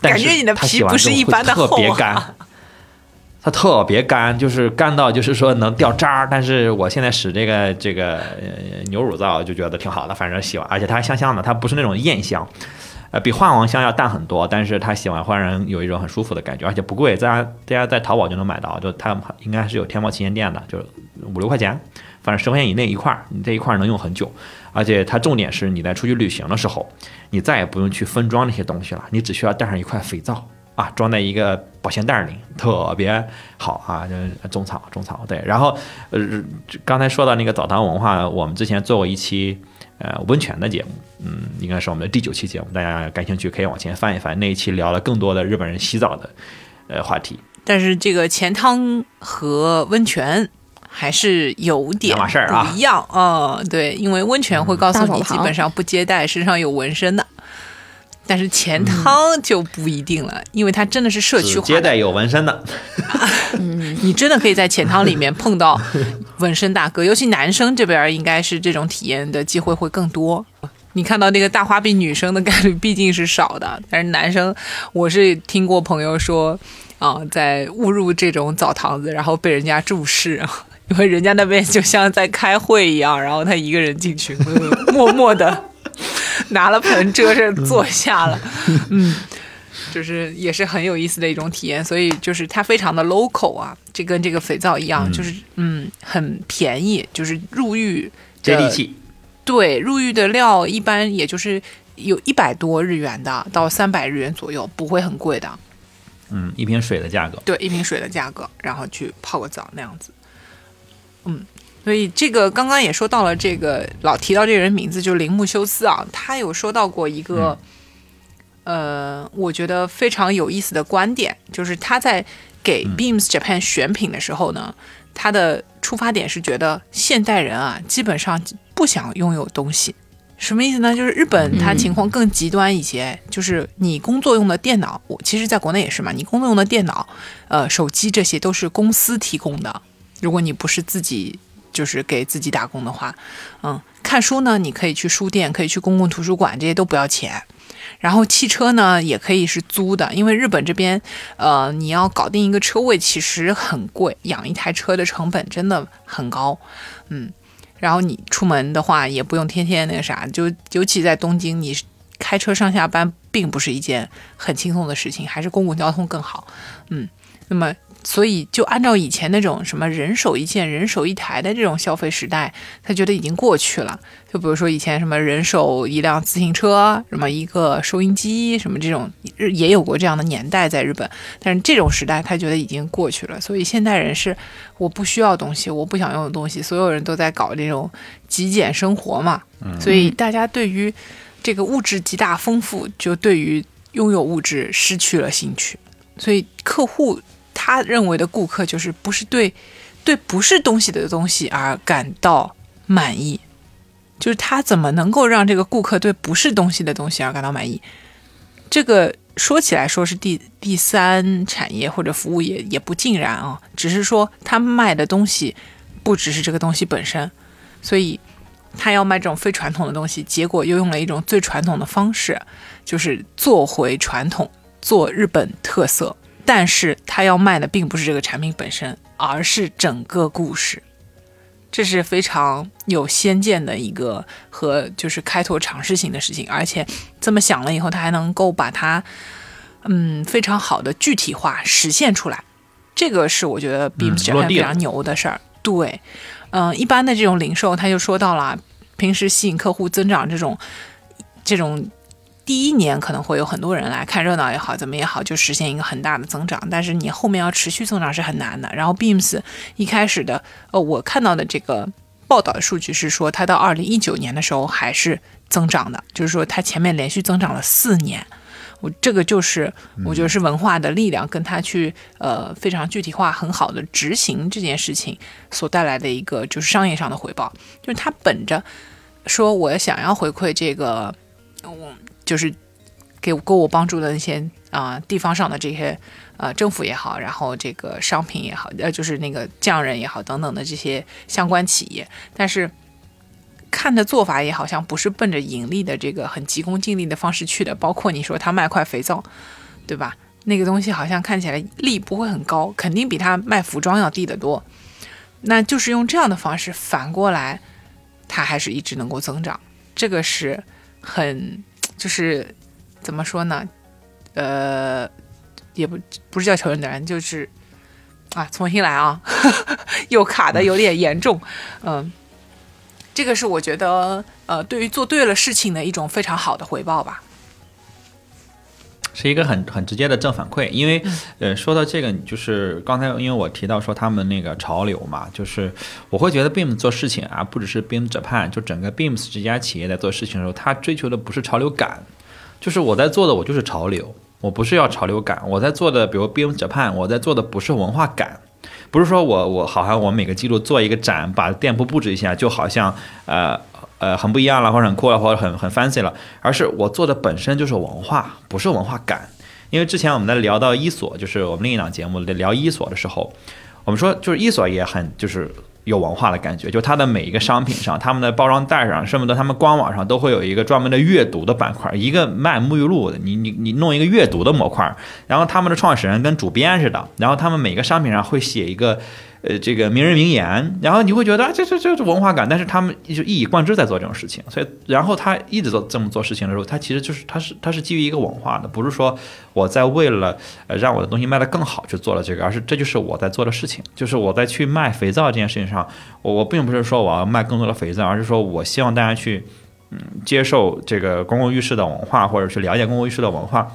感觉你的皮不是一般的厚啊。它特别干，就是干到就是说能掉渣儿。但是我现在使这个这个牛乳皂就觉得挺好的，反正洗完，而且它还香香的，它不是那种艳香，呃，比化王香要淡很多。但是它洗完会让人有一种很舒服的感觉，而且不贵，大家大家在淘宝就能买到，就它应该是有天猫旗舰店的，就五六块钱，反正十块钱以内一块，你这一块能用很久。而且它重点是你在出去旅行的时候，你再也不用去分装那些东西了，你只需要带上一块肥皂。啊，装在一个保鲜袋里，特别好啊，就是种草种草。对，然后呃，刚才说到那个澡堂文化，我们之前做过一期呃温泉的节目，嗯，应该是我们的第九期节目，大家感兴趣可以往前翻一翻，那一期聊了更多的日本人洗澡的呃话题。但是这个钱汤和温泉还是有点事儿啊。不一样啊、对，因为温泉会告诉你基本上不接待身上有纹身的，但是钱汤就不一定了，因为它真的是社区接待有纹身的，你真的可以在钱汤里面碰到纹身大哥，尤其男生这边应该是这种体验的机会会更多。你看到那个大花臂女生的概率毕竟是少的，但是男生，我是听过朋友说，啊、在误入这种澡堂子，然后被人家注视，因为人家那边就像在开会一样，然后他一个人进去，呃默默的拿了盆遮着坐下了，嗯。就是也是很有意思的一种体验，所以就是它非常的 local 啊，这跟这个肥皂一样，就是嗯很便宜，就是入浴接地气。对，入浴的料一般也就是有一百多日元的到三百日元左右，不会很贵的。嗯，一瓶水的价格。对，一瓶水的价格，然后去泡个澡那样子。嗯，所以这个刚刚也说到了，这个老提到这个人名字就是铃木修斯啊，他有说到过一个，呃，我觉得非常有意思的观点，就是他在给 Beams Japan 选品的时候呢，他的出发点是觉得现代人啊，基本上不想拥有东西。什么意思呢？就是日本它情况更极端一些，就是你工作用的电脑，我其实在国内也是嘛，你工作用的电脑、呃手机这些都是公司提供的，如果你不是自己就是给自己打工的话，嗯，看书呢，你可以去书店，可以去公共图书馆，这些都不要钱。然后汽车呢，也可以是租的，因为日本这边，呃，你要搞定一个车位其实很贵，养一台车的成本真的很高，嗯。然后你出门的话，也不用天天那个啥，就尤其在东京，你开车上下班并不是一件很轻松的事情，还是公共交通更好，嗯。那么，所以就按照以前那种什么人手一件、人手一台的这种消费时代，他觉得已经过去了。就比如说以前什么人手一辆自行车，什么一个收音机，什么这种也有过这样的年代在日本，但是这种时代他觉得已经过去了。所以现代人是我不需要东西，我不想用的东西，所有人都在搞这种极简生活嘛。所以大家对于这个物质极大丰富，就对于拥有物质失去了兴趣。所以客户他认为的顾客就是不是对对不是东西的东西而感到满意，就是他怎么能够让这个顾客对不是东西的东西而感到满意？这个说起来说是第第三产业或者服务业也不尽然啊，只是说他卖的东西不只是这个东西本身，所以他要卖这种非传统的东西，结果又用了一种最传统的方式，就是做回传统，做日本特色。但是他要卖的并不是这个产品本身，而是整个故事。这是非常有先见的一个和就是开拓尝试性的事情，而且这么想了以后，他还能够把它嗯非常好的具体化实现出来。这个是我觉得 Beams 落 Japan 地了非常牛的事儿。对，嗯、一般的这种零售，他就说到了，平时吸引客户增长这种这种第一年可能会有很多人来看热闹也好，怎么也好，就实现一个很大的增长。但是你后面要持续增长是很难的。然后 Beams 一开始的，呃，我看到的这个报道的数据是说，它到二零一九年的时候还是增长的，就是说它前面连续增长了四年。我这个就是我觉得是文化的力量，跟它去呃非常具体化、很好的执行这件事情所带来的一个就是商业上的回报，就是它本着说我想要回馈这个，我就是给给我帮助的那些啊、地方上的这些呃政府也好，然后这个商品也好，呃就是那个匠人也好等等的这些相关企业，但是看的做法也好像不是奔着盈利的这个很急功近利的方式去的，包括你说他卖块肥皂，对吧？那个东西好像看起来利不会很高，肯定比他卖服装要低得多。那就是用这样的方式反过来，它还是一直能够增长，这个是很就是怎么说呢？呃，也不不是叫求人的人，就是啊，重新来啊，又卡的有点严重，嗯。这个是我觉得，呃，对于做对了事情的一种非常好的回报吧。是一个很很直接的正反馈，因为，呃，说到这个，就是刚才因为我提到说他们那个潮流嘛，就是我会觉得 Beams 做事情啊，不只是 Beams Japan，就整个 Beams 这家企业在做事情的时候，他追求的不是潮流感，就是我在做的我就是潮流，我不是要潮流感，我在做的，比如 Beams Japan，我在做的不是文化感，不是说我我好像我每个季度做一个展，把店铺布置一下，就好像呃。呃，很不一样了，或者很酷了，或者很很 fancy 了，而是我做的本身就是文化，不是文化感。因为之前我们在聊到伊索，就是我们另一档节目聊伊索的时候，我们说就是伊索也很就是有文化的感觉，就它的每一个商品上，他们的包装袋上，甚至他们官网上都会有一个专门的阅读的板块，一个卖沐浴露的，你你你弄一个阅读的模块，然后他们的创始人跟主编似的，然后他们每个商品上会写一个。呃，这个名人名言，然后你会觉得啊，这这这是文化感，但是他们就一以贯之在做这种事情，所以然后他一直做这么做事情的时候，他其实就是他是他是基于一个文化的，不是说我在为了呃让我的东西卖得更好去做了这个，而是这就是我在做的事情，就是我在去卖肥皂这件事情上，我我并不是说我要卖更多的肥皂，而是说我希望大家去嗯接受这个公共浴室的文化，或者去了解公共浴室的文化。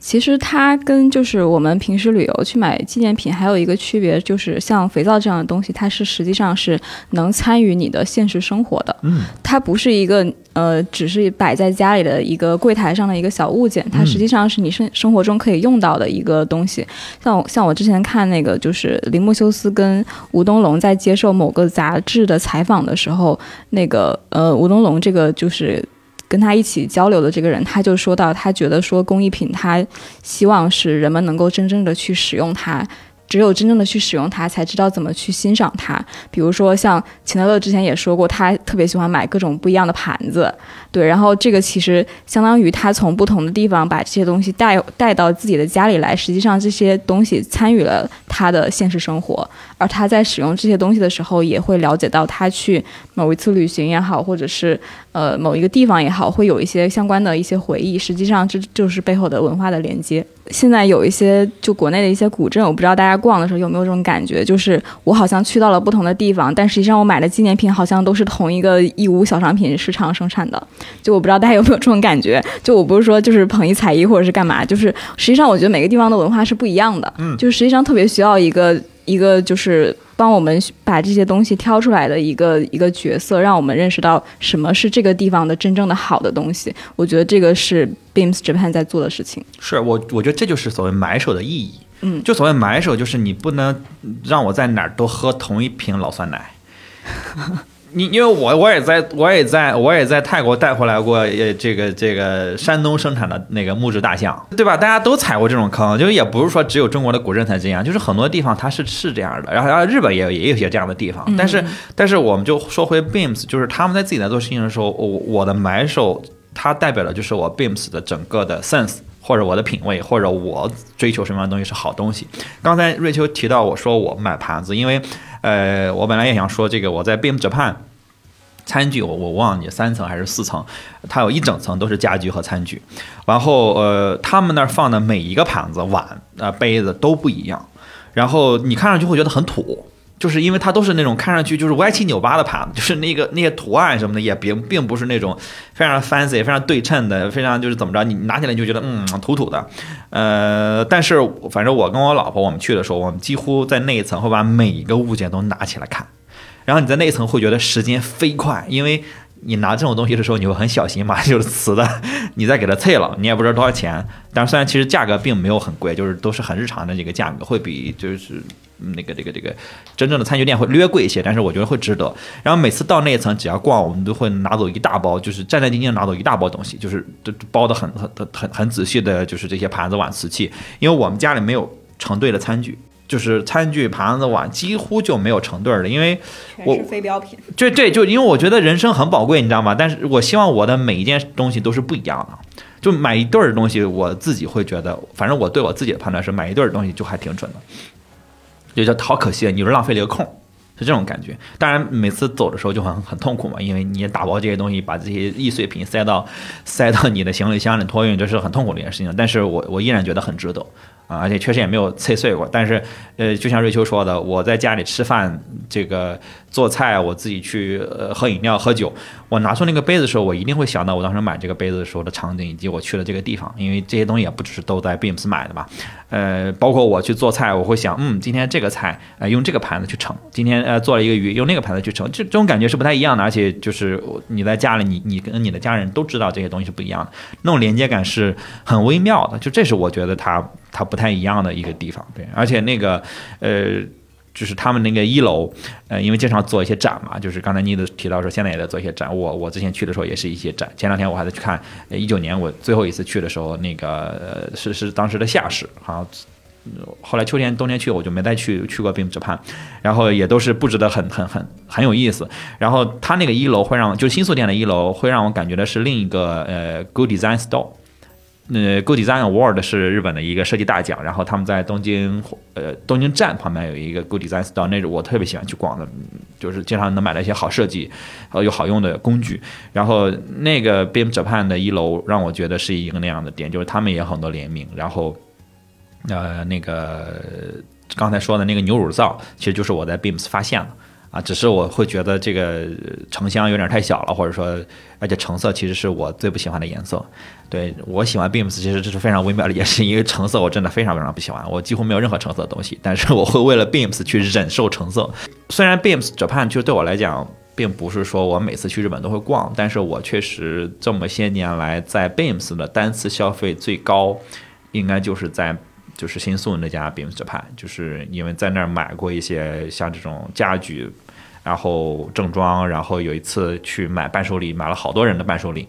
其实它跟就是我们平时旅游去买纪念品还有一个区别，就是像肥皂这样的东西，它是实际上是能参与你的现实生活的。嗯，它不是一个呃，只是摆在家里的一个柜台上的一个小物件，它实际上是你生生活中可以用到的一个东西。像像我之前看那个，就是铃木修斯跟吴东龙在接受某个杂志的采访的时候，那个呃，吴东龙这个就是。跟他一起交流的这个人，他就说到，他觉得说工艺品，他希望是人们能够真正的去使用它。只有真正的去使用它，才知道怎么去欣赏它。比如说，像钱德勒之前也说过，他特别喜欢买各种不一样的盘子，对。然后这个其实相当于他从不同的地方把这些东西带带到自己的家里来。实际上，这些东西参与了他的现实生活，而他在使用这些东西的时候，也会了解到他去某一次旅行也好，或者是呃某一个地方也好，会有一些相关的一些回忆。实际上，这就是背后的文化的连接。现在有一些就国内的一些古镇，我不知道大家逛的时候有没有这种感觉，就是我好像去到了不同的地方，但实际上我买的纪念品好像都是同一个义乌小商品市场生产的。就我不知道大家有没有这种感觉，就我不是说就是捧一踩一或者是干嘛，就是实际上我觉得每个地方的文化是不一样的，嗯，就是实际上特别需要一个一个就是。帮我们把这些东西挑出来的一个一个角色，让我们认识到什么是这个地方的真正的好的东西。我觉得这个是 Beams Japan 在做的事情。是我，我觉得这就是所谓买手的意义。嗯，就所谓买手，就是你不能让我在哪儿都喝同一瓶老酸奶。你因为我我也在我也在我也在泰国带回来过，呃，这个这个山东生产的那个木质大象，对吧？大家都踩过这种坑，就是也不是说只有中国的古镇才这样，就是很多地方它是是这样的。然后，然后日本也也有些这样的地方，但是但是我们就说回 Beams，就是他们在自己在做事情的时候，我我的买手，它代表的就是我 Beams 的整个的 sense，或者我的品味，或者我追求什么样的东西是好东西。刚才瑞秋提到我说我买盘子，因为。呃，我本来也想说这个，我在 Beam Japan 餐具，我我忘记三层还是四层，它有一整层都是家居和餐具，然后呃，他们那儿放的每一个盘子、碗、呃杯子都不一样，然后你看上去会觉得很土，就是因为它都是那种看上去就是歪七扭八的盘，就是那个那些图案什么的也并并不是那种非常 fancy、非常对称的，非常就是怎么着，你拿起来就觉得嗯土土的。呃，但是反正我跟我老婆我们去的时候，我们几乎在那一层会把每一个物件都拿起来看，然后你在那一层会觉得时间飞快，因为你拿这种东西的时候你会很小心嘛，就是瓷的，你再给它碎了，你也不知道多少钱。但是虽然其实价格并没有很贵，就是都是很日常的这个价格，会比就是。那个这个这个真正的餐具店会略贵一些，但是我觉得会值得。然后每次到那一层，只要逛，我们都会拿走一大包，就是战战兢兢拿走一大包东西，就是都包的很很很很仔细的，就是这些盘子碗瓷器。因为我们家里没有成对的餐具，就是餐具盘子碗几乎就没有成对的，因为我是非标品。对对，就因为我觉得人生很宝贵，你知道吗？但是我希望我的每一件东西都是不一样的。就买一对儿东西，我自己会觉得，反正我对我自己的判断是，买一对儿东西就还挺准的。就叫好可惜，你是浪费了一个空，是这种感觉。当然，每次走的时候就很很痛苦嘛，因为你打包这些东西，把这些易碎品塞到塞到你的行李箱里托运，这是很痛苦的一件事情。但是我我依然觉得很值得。啊，而且确实也没有碎碎过。但是，呃，就像瑞秋说的，我在家里吃饭，这个做菜，我自己去呃喝饮料、喝酒，我拿出那个杯子的时候，我一定会想到我当时买这个杯子的时候的场景，以及我去了这个地方。因为这些东西也不只是都在 Beams 买的嘛，呃，包括我去做菜，我会想，嗯，今天这个菜，呃，用这个盘子去盛；今天呃做了一个鱼，用那个盘子去盛。这这种感觉是不太一样的。而且就是你在家里，你你跟你的家人都知道这些东西是不一样的，那种连接感是很微妙的。就这是我觉得它。它不太一样的一个地方，对，而且那个，呃，就是他们那个一楼，呃，因为经常做一些展嘛，就是刚才妮子提到说，现在也在做一些展。我我之前去的时候也是一些展，前两天我还在去看，一九年我最后一次去的时候，那个呃是是当时的夏市，好像后来秋天冬天去我就没再去去过并 Japan，然后也都是布置的很很很很有意思。然后它那个一楼会让，就新宿店的一楼会让我感觉的是另一个呃 Good Design Store。那 Good Design Award 是日本的一个设计大奖，然后他们在东京呃东京站旁边有一个 Good Design Store，那是我特别喜欢去逛的，就是经常能买到一些好设计，呃又好用的工具。然后那个 Beam Japan 的一楼让我觉得是一个那样的店，就是他们也很多联名。然后呃那个刚才说的那个牛乳皂，其实就是我在 Beams 发现的。啊，只是我会觉得这个成箱有点太小了，或者说，而且橙色其实是我最不喜欢的颜色。对我喜欢 Beams，其实这是非常微妙的，也是因为橙色我真的非常非常不喜欢，我几乎没有任何橙色的东西，但是我会为了 Beams 去忍受橙色。虽然 Beams Japan 就对我来讲，并不是说我每次去日本都会逛，但是我确实这么些年来在 Beams 的单次消费最高，应该就是在。就是新宿那家 Beams Japan，就是因为在那儿买过一些像这种家具，然后正装，然后有一次去买伴手礼，买了好多人的伴手礼，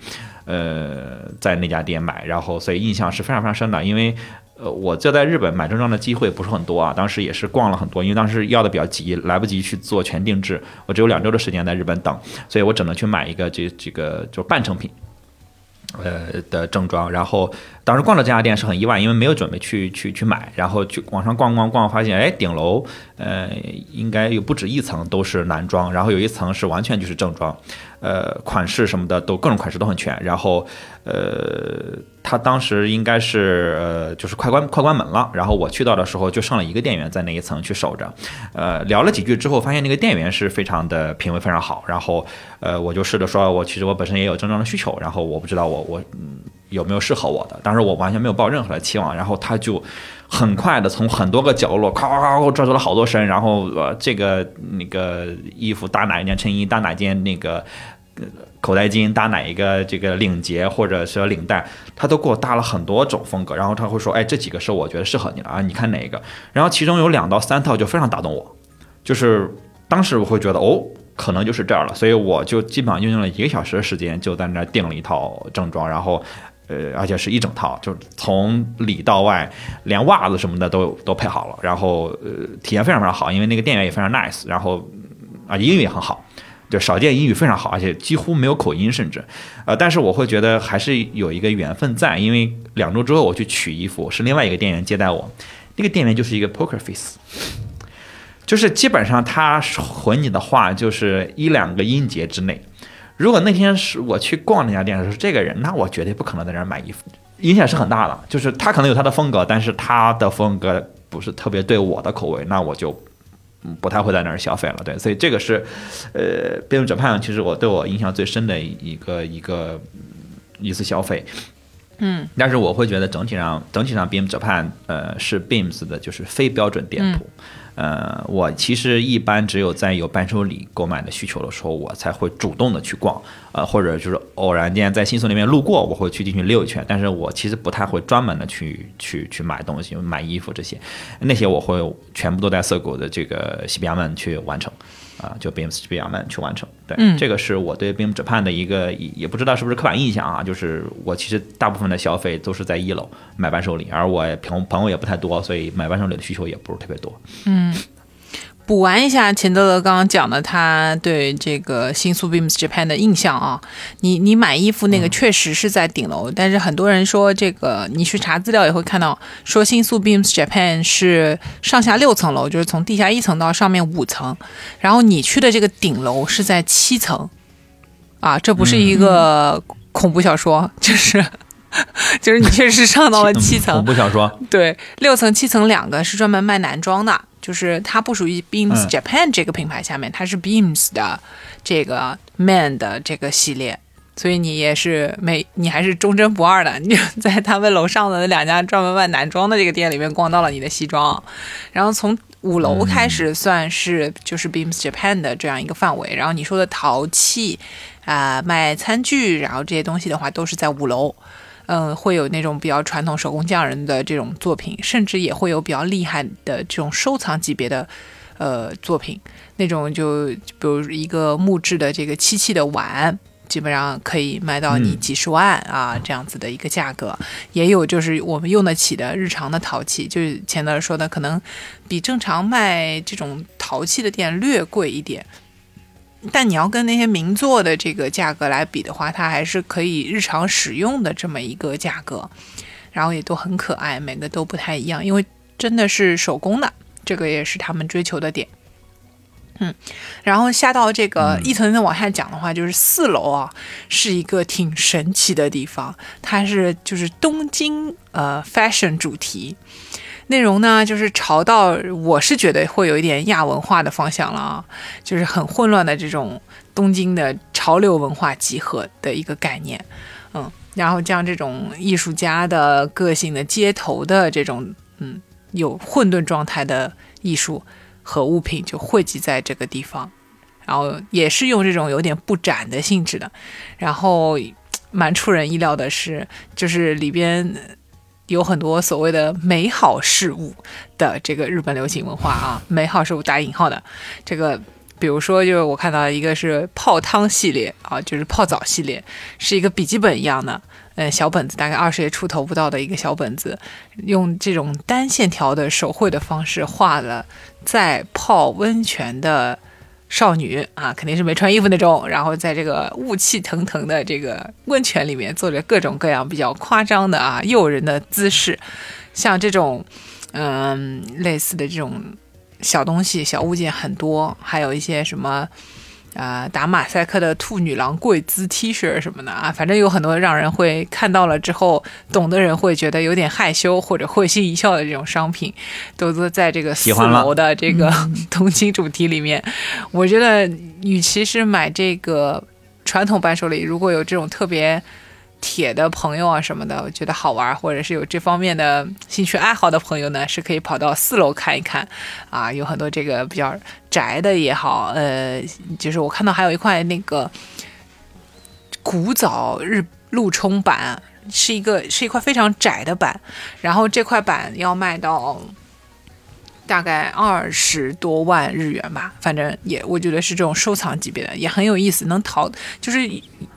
呃，在那家店买，然后所以印象是非常非常深的。因为呃，我就在日本买正装的机会不是很多啊，当时也是逛了很多，因为当时要的比较急，来不及去做全定制，我只有两周的时间在日本等，所以我只能去买一个这这个就半成品。呃的正装，然后当时逛到这家店是很意外，因为没有准备去去去买，然后去网上逛逛逛，发现哎顶楼呃应该有不止一层都是男装，然后有一层是完全就是正装。呃，款式什么的都各种款式都很全，然后，呃，他当时应该是呃就是快关快关门了，然后我去到的时候就剩了一个店员在那一层去守着，呃，聊了几句之后，发现那个店员是非常的品味非常好，然后，呃，我就试着说，我其实我本身也有正装的需求，然后我不知道我我嗯有没有适合我的，当时我完全没有抱任何的期望，然后他就。很快的，从很多个角落，咔咔咔，拽出了好多身，然后呃，这个那个衣服搭哪一件衬衣，搭哪件那个口袋巾，搭哪一个这个领结或者是领带，他都给我搭了很多种风格，然后他会说，哎，这几个是我觉得适合你的啊，你看哪一个？然后其中有两到三套就非常打动我，就是当时我会觉得，哦，可能就是这儿了，所以我就基本上用了一个小时的时间，就在那儿订了一套正装，然后。呃，而且是一整套，就是从里到外，连袜子什么的都都配好了，然后呃，体验非常非常好，因为那个店员也非常 nice，然后啊，英语也很好，就少见英语非常好，而且几乎没有口音，甚至，呃，但是我会觉得还是有一个缘分在，因为两周之后我去取衣服，是另外一个店员接待我，那个店员就是一个 poker face，就是基本上他回你的话就是一两个音节之内。如果那天是我去逛那家店的时候，这个人，那我绝对不可能在那儿买衣服，影响是很大的。就是他可能有他的风格，但是他的风格不是特别对我的口味，那我就不太会在那儿消费了。对，所以这个是，呃，变种 Japan 其实我对我印象最深的一个一个一次消费。嗯，但是我会觉得整体上整体上 Beam Japan 呃是 Beams 的就是非标准店铺。呃，我其实一般只有在有伴手礼购买的需求的时候，我才会主动的去逛，呃，或者就是偶然间在新宿那边路过，我会去进去溜一圈。但是我其实不太会专门的去去去买东西、买衣服这些，那些我会全部都在涩谷的这个西比亚门去完成。啊，就 BIMSPR 们去完成，对，这个是我对 Beams Japan 的一个，也不知道是不是刻板印象啊，就是我其实大部分的消费都是在一楼买伴手礼，而我朋朋友也不太多，所以买伴手礼的需求也不是特别多。嗯补完一下钱德勒刚刚讲的他对这个新宿 Beams Japan 的印象啊，你你买衣服那个确实是在顶楼，但是很多人说这个你去查资料也会看到，说新宿 Beams Japan 是上下六层楼，就是从地下一层到上面五层，然后你去的这个顶楼是在七层，啊，这不是一个恐怖小说，就是就是你确实上到了七层。恐，怖小说，对，六层、七层两个是专门卖男装的，就是它不属于 Beams 嗯。Japan 这个品牌下面，它是 Beams 的这个 Man 的这个系列，所以你也是没，你还是忠贞不二的，你就在他们楼上的那两家专门卖男装的这个店里面逛到了你的西装，然后从五楼开始算是就是 Beams Japan 的这样一个范围，然后你说的陶器啊、卖餐具，然后这些东西的话都是在五楼。嗯，会有那种比较传统手工匠人的这种作品，甚至也会有比较厉害的这种收藏级别的呃作品，那种就比如一个木质的这个漆器的碗。基本上可以卖到你嗯几十万、啊，这样子的一个价格，也有就是我们用得起的日常的陶器，就是前头说的，可能比正常卖这种陶器的店略贵一点，但你要跟那些名作的这个价格来比的话，它还是可以日常使用的这么一个价格，然后也都很可爱，每个都不太一样，因为真的是手工的，这个也是他们追求的点。嗯，然后下到这个一层一层往下讲的话，就是四楼啊，是一个挺神奇的地方，它是就是东京呃 fashion 主题，内容呢就是潮到我是觉得会有一点亚文化的方向了啊，就是很混乱的这种东京的潮流文化集合的一个概念，嗯，然后将这种艺术家的个性的街头的这种嗯有混沌状态的艺术和物品就汇集在这个地方，然后也是用这种有点布展的性质的，然后蛮出人意料的是，就是里边有很多所谓的美好事物的这个日本流行文化啊，美好事物打引号的这个。比如说，就是我看到一个是泡汤系列啊，就是泡澡系列，是一个笔记本一样的，呃，小本子，大概二十页出头不到的一个小本子，用这种单线条的手绘的方式画了在泡温泉的少女啊，肯定是没穿衣服那种，然后在这个雾气腾腾的这个温泉里面做着各种各样比较夸张的啊诱人的姿势，像这种嗯类似的这种小东西、小物件很多，还有一些什么。啊、打马赛克的兔女郎跪姿 T 恤什么的啊，反正有很多让人会看到了之后，懂的人会觉得有点害羞或者会心一笑的这种商品，都都在这个四喜欢了楼的这个 东京主题里面。我觉得，与其是买这个传统伴手礼，如果有这种特别铁的朋友啊什么的，我觉得好玩，或者是有这方面的兴趣爱好的朋友呢，是可以跑到四楼看一看啊，有很多这个比较宅的也好，呃，就是我看到还有一块那个古早日陆冲板，是一个是一块非常窄的板，然后这块板要卖到。大概二十多万日元吧，反正也我觉得是这种收藏级别的，也很有意思，能淘就是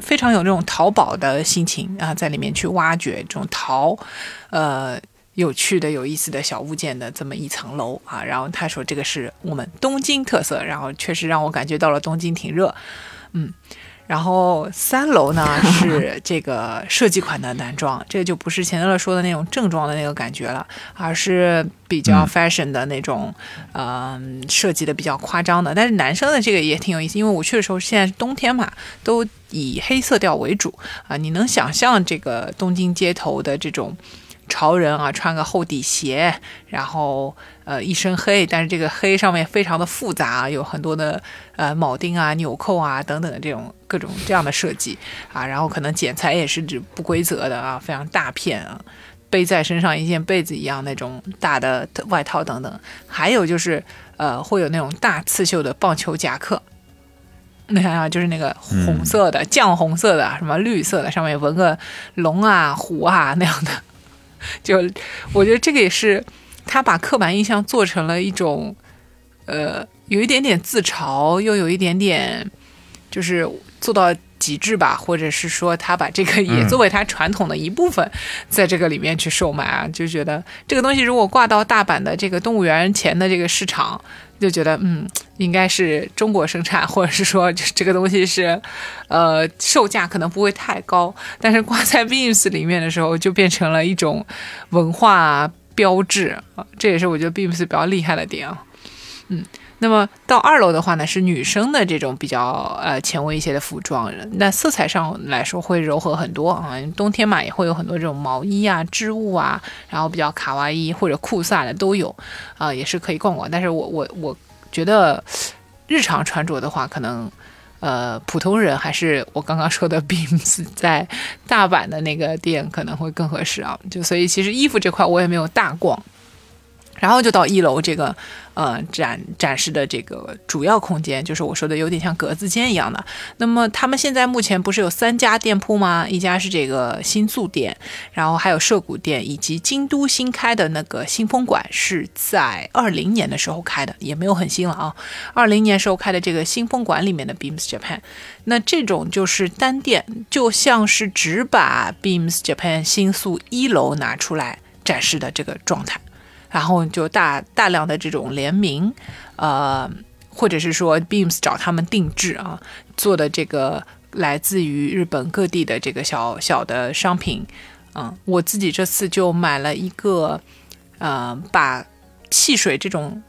非常有这种淘宝的心情啊，在里面去挖掘这种淘，呃。有趣的、有意思的小物件的这么一层楼啊，然后他说这个是我们东京特色，然后确实让我感觉到了东京挺热，嗯，然后三楼呢 是这个设计款的男装，这个就不是钱德勒说的那种正装的那个感觉了，而是比较嗯 fashion 的那种，嗯、设计的比较夸张的。但是男生的这个也挺有意思，因为我去的时候现在是冬天嘛，都以黑色调为主啊、你能想象这个东京街头的这种。潮人啊，穿个厚底鞋，然后呃一身黑，但是这个黑上面非常的复杂，有很多的呃铆钉啊、纽扣啊等等的这种各种这样的设计啊，然后可能剪裁也是指不规则的啊，非常大片啊，背在身上一件被子一样那种大的外套等等，还有就是呃会有那种大刺绣的棒球夹克。你想想，就是那个红色的、酱红色的、什么绿色的，上面纹个龙啊、虎啊那样的，就我觉得这个也是他把刻板印象做成了一种，呃，有一点点自嘲，又有一点点就是做到极致吧，或者是说他把这个也作为他传统的一部分，在这个里面去售卖啊，就觉得这个东西如果挂到大阪的这个动物园前的这个市场，就觉得嗯，应该是中国生产，或者是说这个东西是，呃，售价可能不会太高，但是挂在 Beams 里面的时候，就变成了一种文化标志啊，这也是我觉得 Beams 比较厉害的点啊，嗯。那么到二楼的话呢，是女生的这种比较呃前卫一些的服装，那色彩上来说会柔和很多啊。冬天嘛，也会有很多这种毛衣啊、织物啊，然后比较卡哇伊或者酷飒的都有啊，也是可以逛逛。但是我我我觉得日常穿着的话，可能呃普通人还是我刚刚说的 Beams 在大阪的那个店可能会更合适啊。就所以其实衣服这块我也没有大逛。然后就到一楼这个，呃，展展示的这个主要空间，就是我说的有点像格子间一样的。那么他们现在目前不是有三家店铺吗？一家是这个新宿店，然后还有涩谷店，以及京都新开的那个新风馆，是在二零年的时候开的，也没有很新了啊。二零年时候开的这个新风馆里面的 Beams Japan，那这种就是单店，就像是只把 Beams Japan 新宿一楼拿出来展示的这个状态。然后就大大量的这种联名，呃，或者是说 Beams 找他们定制啊做的这个来自于日本各地的这个小小的商品，嗯，我自己这次就买了一个，呃，把汽水这种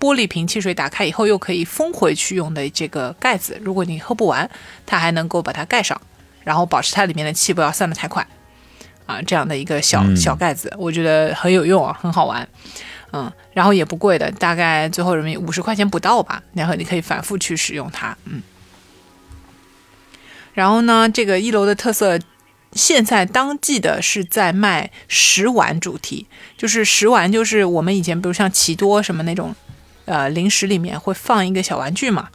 玻璃瓶汽水打开以后又可以封回去用的这个盖子，如果你喝不完，它还能够把它盖上，然后保持它里面的气不要散得太快。啊，这样的一个小小盖子，我觉得很有用啊，很好玩，嗯，然后也不贵的，大概最后人民币五十块钱不到吧，然后你可以反复去使用它，嗯。然后呢，这个一楼的特色，现在当季的是在卖食玩主题，就是食玩，就是我们以前比如像奇多什么那种，呃，零食里面会放一个小玩具嘛。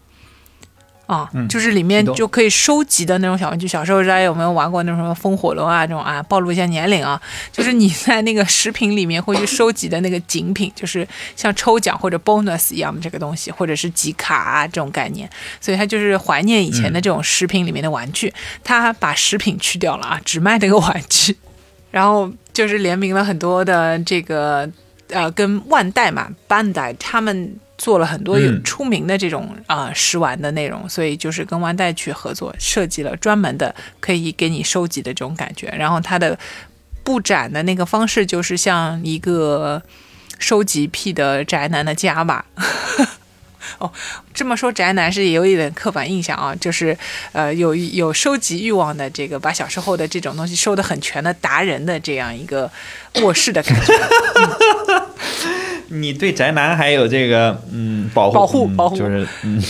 啊，就是里面就可以收集的那种小玩具。小时候大家有没有玩过那种什么风火轮啊？这种啊，暴露一下年龄啊。就是你在那个食品里面会去收集的那个景品，就是像抽奖或者 bonus 一样的这个东西，或者是集卡啊这种概念。所以它就是怀念以前的这种食品里面的玩具。它把食品去掉了啊，只卖那个玩具。然后就是联名了很多的这个呃，跟万代嘛，万代他们。做了很多有出名的这种啊食玩的内容，所以就是跟万代去合作设计了专门的可以给你收集的这种感觉。然后它的布展的那个方式就是像一个收集癖的宅男的家吧。哦，这么说宅男是有一点刻板印象啊，就是呃有有收集欲望的这个把小时候的这种东西收得很全的达人的这样一个卧室的感觉。你对宅男还有这个嗯保护保护保护就是嗯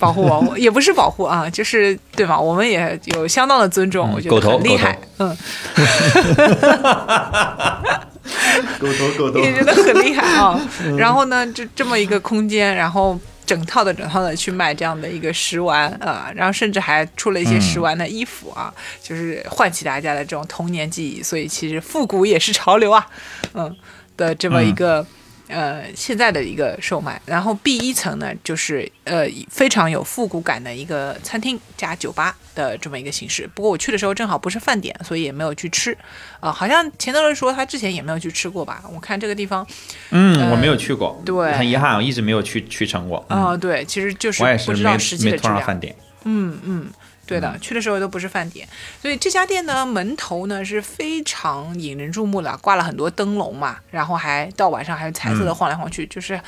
保护保护也不是保护啊，就是对吧？我们也有相当的尊重，我觉得很厉害，嗯，狗头狗头也觉得很厉害啊。然后呢，就这么一个空间，然后整套的整套的去卖这样的一个食玩啊，然后甚至还出了一些食玩的衣服啊，就是唤起大家的这种童年记忆。所以其实复古也是潮流啊，嗯的这么一个。呃，现在的一个售卖，然后 B 一层呢，就是呃非常有复古感的一个餐厅加酒吧的这么一个形式。不过我去的时候正好不是饭点，所以也没有去吃。呃，好像钱德勒说他之前也没有去吃过吧？我看这个地方，嗯，我没有去过，对，很遗憾，我一直没有去去成过。啊，对，其实就是不知道实际的质量。嗯嗯。对的，去的时候都不是饭点，所以这家店呢门头呢是非常引人注目的，挂了很多灯笼嘛，然后还到晚上还有彩色的晃来晃去，就是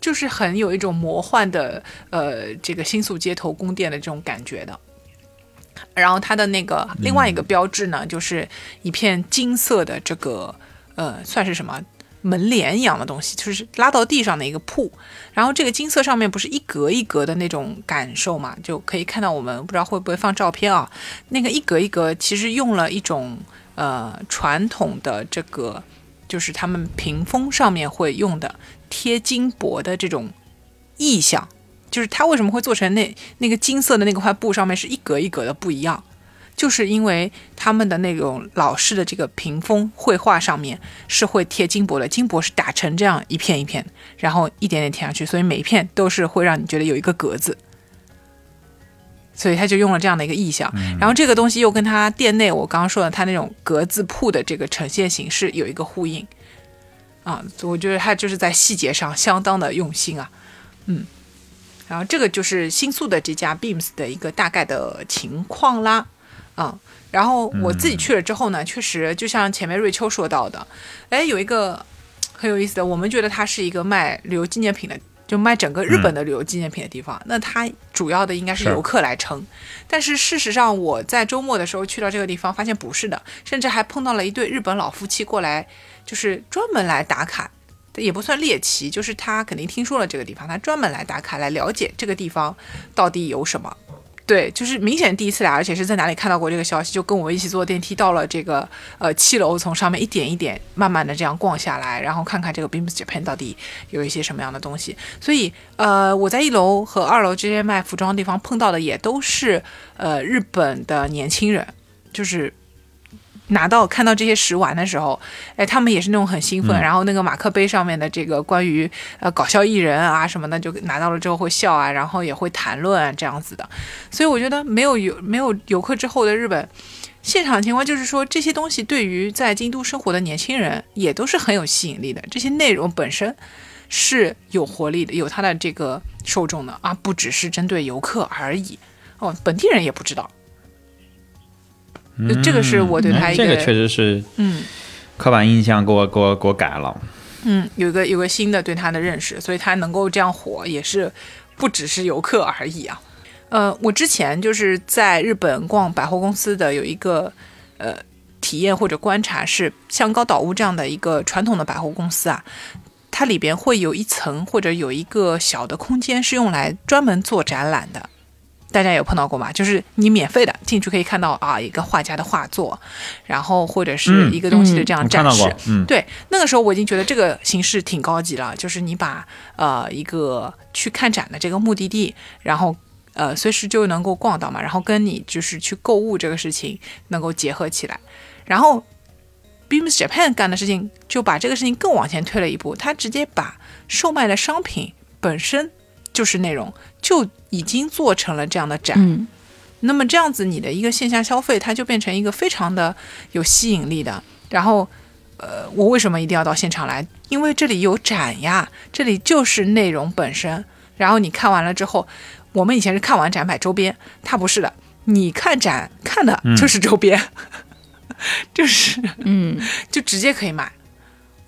就是很有一种魔幻的呃这个新宿街头宫殿的这种感觉的。然后它的那个另外一个标志呢，就是一片金色的这个呃算是什么？门帘一样的东西，就是拉到地上的一个铺，然后这个金色上面不是一格一格的那种感受嘛，就可以看到我们不知道会不会放照片啊，那个一格一格其实用了一种呃传统的这个，就是他们屏风上面会用的贴金箔的这种意象，就是它为什么会做成那那个金色的那个块布上面是一格一格的不一样。就是因为他们的那种老式的这个屏风绘画上面是会贴金箔的，金箔是打成这样一片一片，然后一点点贴上去，所以每一片都是会让你觉得有一个格子。所以他就用了这样的一个意象。然后这个东西又跟他店内我刚刚说的他那种格子铺的这个呈现形式有一个呼应啊，我觉得他就是在细节上相当的用心啊，嗯。然后这个就是新宿的这家 Beams 的一个大概的情况啦，啊，然后我自己去了之后呢，确实就像前面瑞秋说到的，哎，有一个很有意思的，我们觉得它是一个卖旅游纪念品的，就卖整个日本的旅游纪念品的地方，那它主要的应该是游客来撑，但是事实上我在周末的时候去到这个地方，发现不是的，甚至还碰到了一对日本老夫妻过来，就是专门来打卡。也不算猎奇，就是他肯定听说了这个地方，他专门来打卡来了解这个地方到底有什么。对，就是明显第一次来，而且是在哪里看到过这个消息，就跟我们一起坐电梯到了这个呃七楼，从上面一点一点慢慢的这样逛下来，然后看看这个 Beams Japan 到底有一些什么样的东西。所以呃，我在一楼和二楼这些卖服装的地方碰到的也都是呃日本的年轻人，就是。拿到看到这些食玩的时候，哎，他们也是那种很兴奋，然后那个马克杯上面的这个关于呃搞笑艺人啊什么的，就拿到了之后会笑啊，然后也会谈论啊这样子的。所以我觉得没有游没有游客之后的日本现场情况，就是说这些东西对于在京都生活的年轻人也都是很有吸引力的。这些内容本身是有活力的，有它的这个受众的啊，不只是针对游客而已。哦，本地人也不知道。这个是我对他一个，这个确实是，嗯，刻板印象给我给我给我改了，嗯，有一个有个新的对他的认识，所以他能够这样火，也是不只是游客而已啊。呃，我之前就是在日本逛百货公司的有一个呃体验或者观察，是像高岛屋这样的一个传统的百货公司啊，它里边会有一层或者有一个小的空间是用来专门做展览的。大家有碰到过吗？就是你免费的进去可以看到啊，一个画家的画作，然后或者是一个东西的这样展示。嗯，对，那个时候我已经觉得这个形式挺高级了。就是你把呃一个去看展的这个目的地，然后呃随时就能够逛到嘛，然后跟你就是去购物这个事情能够结合起来。然后 Beams Japan 干的事情就把这个事情更往前推了一步，他直接把售卖的商品本身就是内容。就已经做成了这样的展，那么这样子你的一个线下消费，它就变成一个非常的有吸引力的。然后，呃，我为什么一定要到现场来？因为这里有展呀，这里就是内容本身。然后你看完了之后，我们以前是看完展买周边，它不是的，你看展看的就是周边，就是嗯，就直接可以买，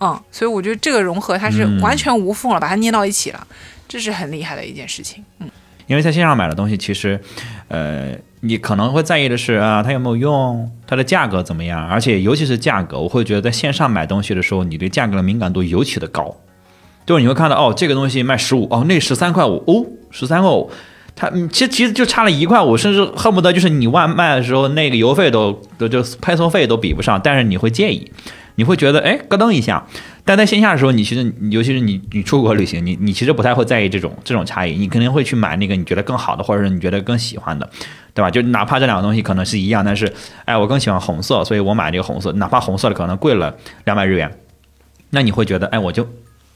嗯，所以我觉得这个融合它是完全无缝了，把它捏到一起了。这是很厉害的一件事情，嗯，因为在线上买的东西，其实，呃，你可能会在意的是啊，它有没有用，它的价格怎么样，而且尤其是价格，我会觉得在线上买东西的时候，你对价格的敏感度尤其的高，就是你会看到哦，这个东西卖十五，哦，那十三块五，哦，十三块五，它其实其实就差了一块五，甚至恨不得就是你外卖的时候那个邮费都都就配送费都比不上，但是你会介意。你会觉得哎咯噔一下，但在线下的时候，你其实尤其是你你出国旅行，你你其实不太会在意这种这种差异，你肯定会去买那个你觉得更好的，或者是你觉得更喜欢的，对吧？就哪怕这两个东西可能是一样，但是哎，我更喜欢红色，所以我买这个红色，哪怕红色的可能贵了两百日元，那你会觉得哎，我就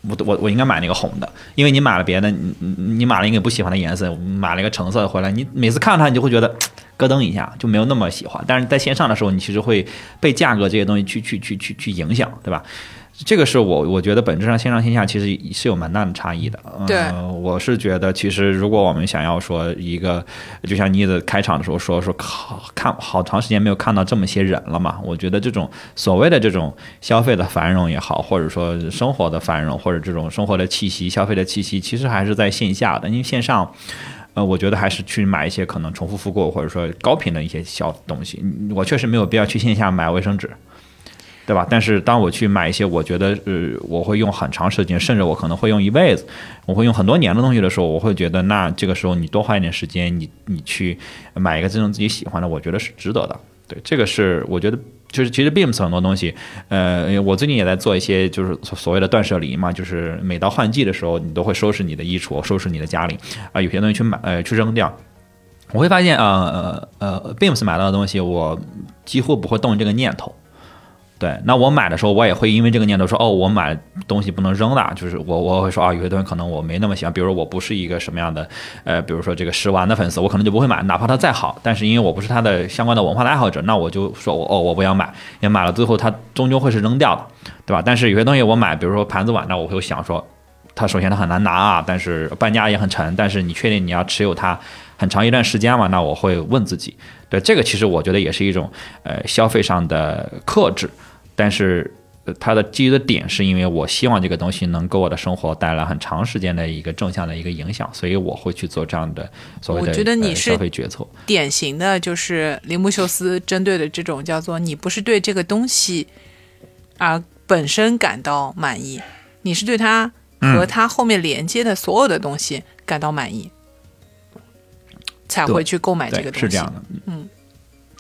我我我应该买那个红的，因为你买了别的，你你买了一个不喜欢的颜色，买了一个橙色回来，你每次看到它，你就会觉得。咯噔一下就没有那么喜欢，但是在线上的时候，你其实会被价格这些东西去去去去去影响，对吧？这个是我我觉得本质上线上线下其实是有蛮大的差异的。对，我是觉得其实如果我们想要说一个，就像妮子开场的时候说说，靠，看好长时间没有看到这么些人了嘛？我觉得这种所谓的这种消费的繁荣也好，或者说生活的繁荣，或者这种生活的气息、消费的气息，其实还是在线下的，因为线上。呃，我觉得还是去买一些可能重复复购或者说高频的一些小东西。我确实没有必要去线下买卫生纸，对吧？但是当我去买一些我觉得呃我会用很长时间，甚至我可能会用一辈子，我会用很多年的东西的时候，我会觉得那这个时候你多花一点时间，你你去买一个真正自己喜欢的，我觉得是值得的。对，这个是我觉得。就是其实 Beams 很多东西，呃，我最近也在做一些就是所谓的断舍离嘛，就是每到换季的时候，你都会收拾你的衣橱，收拾你的家里啊，有些东西去买呃去扔掉。我会发现啊呃呃 Beams 买到的东西，我几乎不会动这个念头对，那我买的时候，我也会因为这个念头说，哦，我买东西不能扔的，就是我我会说啊，有些东西可能我没那么喜欢，比如说我不是一个什么样的，呃，比如说这个食玩的粉丝，我可能就不会买，哪怕它再好，但是因为我不是它的相关的文化的爱好者，那我就说我哦，我不想买，也买了最后它终究会是扔掉的，对吧？但是有些东西我买，比如说盘子碗，那我会想说，它首先它很难拿啊，但是搬家也很沉，但是你确定你要持有它很长一段时间嘛？那我会问自己，对这个其实我觉得也是一种呃消费上的克制。但是呃它的基于的点是因为我希望这个东西能给我的生活带来很长时间的一个正向的一个影响，所以我会去做这样的所谓的我觉得你呃是消费决策。典型的就是铃木修斯针对的这种叫做你不是对这个东西啊本身感到满意，你是对它和它后面连接的所有的东西感到满意，才会去购买这个，东西。是这样的，嗯，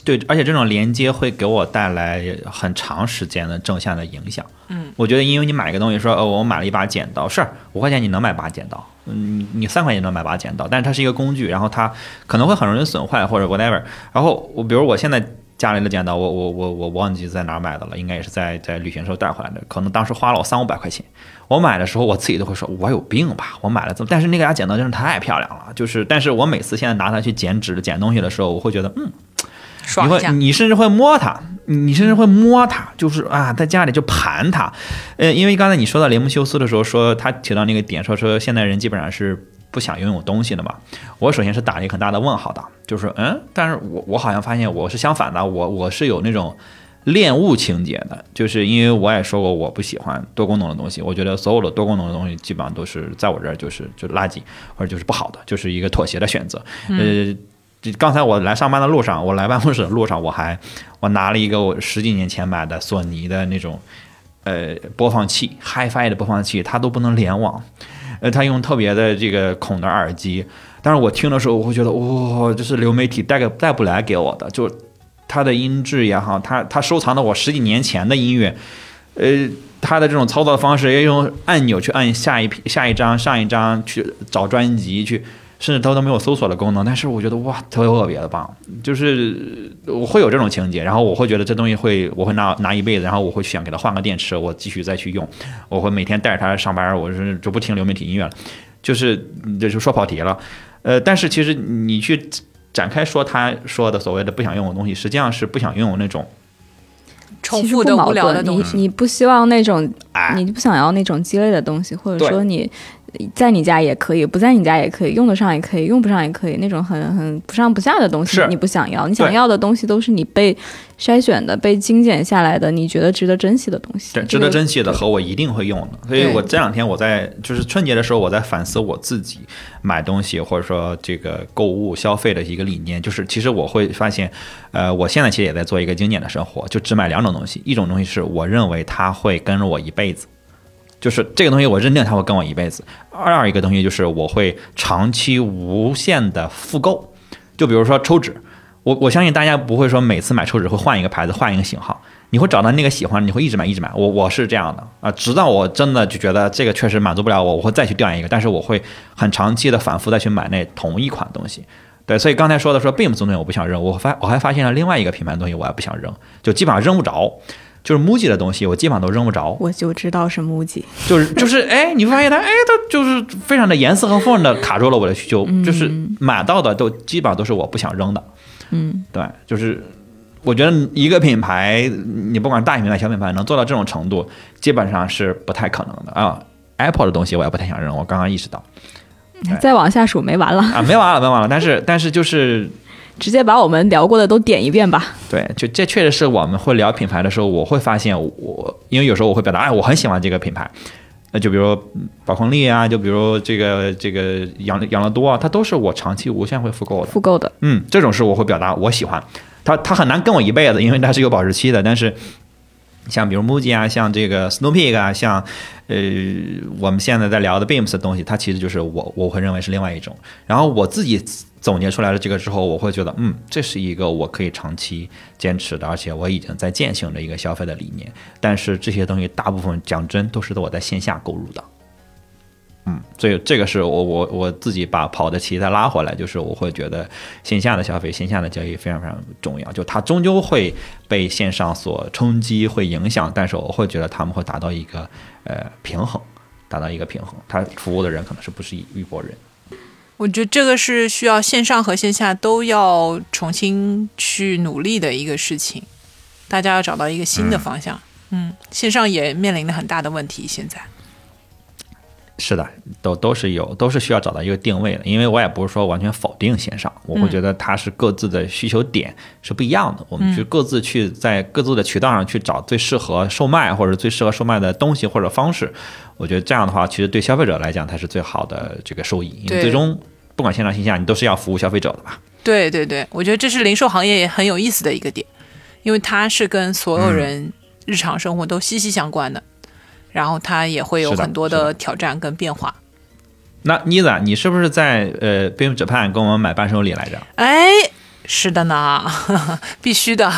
对，而且这种连接会给我带来很长时间的正向的影响。嗯，我觉得因为你买一个东西说，哦，我买了一把剪刀，是五块钱你能买把剪刀，嗯，你你三块钱能买把剪刀，但是它是一个工具，然后它可能会很容易损坏或者 whatever。然后我比如我现在。家里的剪刀，我我我我忘记在哪儿买的了，应该也是在在旅行时候带回来的，可能当时花了我三五百块钱。我买的时候，我自己都会说，我有病吧？我买了这么，但是那个家剪刀真是太漂亮了，就是，但是我每次现在拿它去剪纸、剪东西的时候，我会觉得，嗯，你会。你甚至会摸它，你甚至会摸它，就是啊，在家里就盘它。呃，因为刚才你说到雷姆修斯的时候，说他提到那个点，说说现代人基本上是不想拥有东西的嘛。我首先是打了一个很大的问号的，就是嗯，但是我我好像发现我是相反的，我我是有那种。恋物情节的，就是因为我也说过我不喜欢多功能的东西，我觉得所有的多功能的东西基本上都是在我这儿就是就是垃圾或者就是不好的，就是一个妥协的选择。呃，这刚才我来上班的路上，我来办公室的路上，我还我拿了一个我十几年前买的索尼的那种呃播放器，HiFi 的播放器，它都不能联网，呃，它用特别的这个孔的耳机，但是我听的时候，我会觉得哇、这是流媒体带个带不来给我的，就它的音质也好，它它收藏的我十几年前的音乐，呃。它的这种操作方式，要用按钮去按下一、下一张、上一张，去找专辑，去甚至它都没有搜索的功能。但是我觉得哇，特别的棒，就是我会有这种情节，然后我会觉得这东西会，我会拿拿一辈子，然后我会想给它换个电池，我继续再去用，我会每天带着它上班，我是就不听流媒体音乐了，就是就是说跑题了，呃，但是其实你去展开说他说的所谓的不想用的东西，实际上是不想拥有那种重其实不矛复的无聊的盾，东西。你你不希望那种，哎，你不想要那种鸡肋的东西，或者说你在你家也可以，不在你家也可以，用得上也可以，用不上也可以，那种很很不上不下的东西你不想要，你想要的东西都是你被筛选的、被精简下来的，你觉得值得珍惜的东西。对，值得珍惜的和我一定会用的。所以我这两天我在就是春节的时候，我在反思我自己买东西或者说这个购物消费的一个理念，就是其实我会发现，呃，我现在其实也在做一个精简的生活，就只买两种东西，一种东西是我认为它会跟着我一辈子。就是这个东西，我认定它会跟我一辈子。二一个东西就是我会长期无限的复购，就比如说抽纸，我我相信大家不会说每次买抽纸会换一个牌子、换一个型号，你会找到那个喜欢，你会一直买、一直买。我我是这样的啊，直到我真的就觉得这个确实满足不了我，我会再去调研一个，但是我会很长期的反复再去买那同一款东西。对，所以刚才说的说 Beams 东西我不想扔，我发我还发现了另外一个品牌的东西我也不想扔，就基本上扔不着。就是 MUJI 的东西，我基本上都扔不着。我就知道是 MUJI，就是就是，哎，你会发现它，哎，它就是非常的严丝合缝的卡住了我的需求，就是买到的都基本上都是我不想扔的。嗯，对，就是我觉得一个品牌，你不管大品牌小品牌，能做到这种程度，基本上是不太可能的啊。Apple 的东西我也不太想扔，我刚刚意识到再往下数没完了，啊，没完了，没完了。但是但是就是直接把我们聊过的都点一遍吧。对，就这确实是我们会聊品牌的时候，我会发现我，因为有时候我会表达，哎，我很喜欢这个品牌。那就比如嗯宝矿力啊，就比如这个这个养养乐多啊，它都是我长期无限会复购的。复购的，嗯，这种是我会表达我喜欢，它它很难跟我一辈子，因为它是有保质期的。但是像比如 MUJI 啊，像这个 Snow Peak 啊，像呃我们现在在聊的 Beams 的东西，它其实就是我我会认为是另外一种。然后我自己总结出来了这个之后，我会觉得嗯，这是一个我可以长期坚持的，而且我已经在践行的一个消费的理念。但是这些东西大部分讲真都是我在线下购入的。嗯，所以这个是我我我自己把跑的棋再拉回来，就是我会觉得线下的消费、线下的交易非常非常重要，就它终究会被线上所冲击、会影响，但是我会觉得他们会达到一个呃平衡，达到一个平衡。它服务的人可能是不是一一拨人。我觉得这个是需要线上和线下都要重新去努力的一个事情，大家要找到一个新的方向。嗯，线上也面临着很大的问题，现在。是的，都都是有，都是需要找到一个定位的。因为我也不是说完全否定线上，我会觉得它是各自的需求点是不一样的。我们去各自去在各自的渠道上去找最适合售卖或者最适合售卖的东西或者方式。我觉得这样的话，其实对消费者来讲，才是最好的这个收益。因为最终不管线上线下，你都是要服务消费者的吧？对对对，我觉得这是零售行业也很有意思的一个点，因为它是跟所有人日常生活都息息相关的。然后它也会有很多的挑战跟变化。那妮子，你是不是在呃 i m Japan 给我们买伴手礼来着？哎，是的呢，必须的，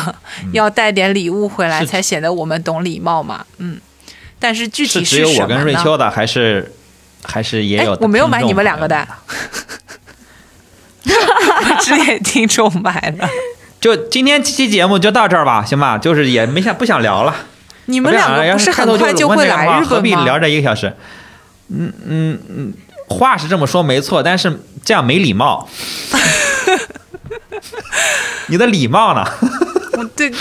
要带点礼物回来才显得我们懂礼貌嘛。嗯，但是具体是只有我跟瑞秋的，还是还是也有？我没有买你们两个的，只给听众买的。就今天这期节目就到这儿吧，行吧？就是也没想不想聊了。你们两个不是很快就会来日本吗？何必聊这一个小时？嗯嗯嗯，话是这么说没错，但是这样没礼貌。你的礼貌呢？我对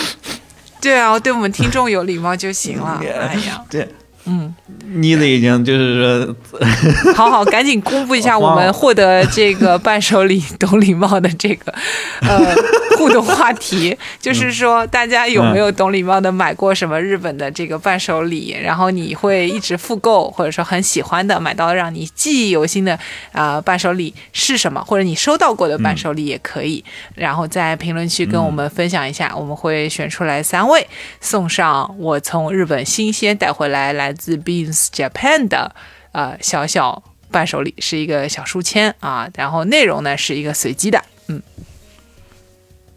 对啊，我对我们听众有礼貌就行了。哎呀，对。嗯，妮子已经就是说，好好赶紧公布一下我们获得这个伴手礼懂礼貌的这个呃 互动话题，就是说大家有没有懂礼貌的买过什么日本的这个伴手礼？然后你会一直复购，或者说很喜欢的买到让你记忆犹新的啊伴手礼是什么？或者你收到过的伴手礼也可以，然后在评论区跟我们分享一下，我们会选出来三位送上我从日本新鲜带回来来。自 Beans Japan 的呃小小伴手礼是一个小书签啊，然后内容呢是一个随机的，嗯，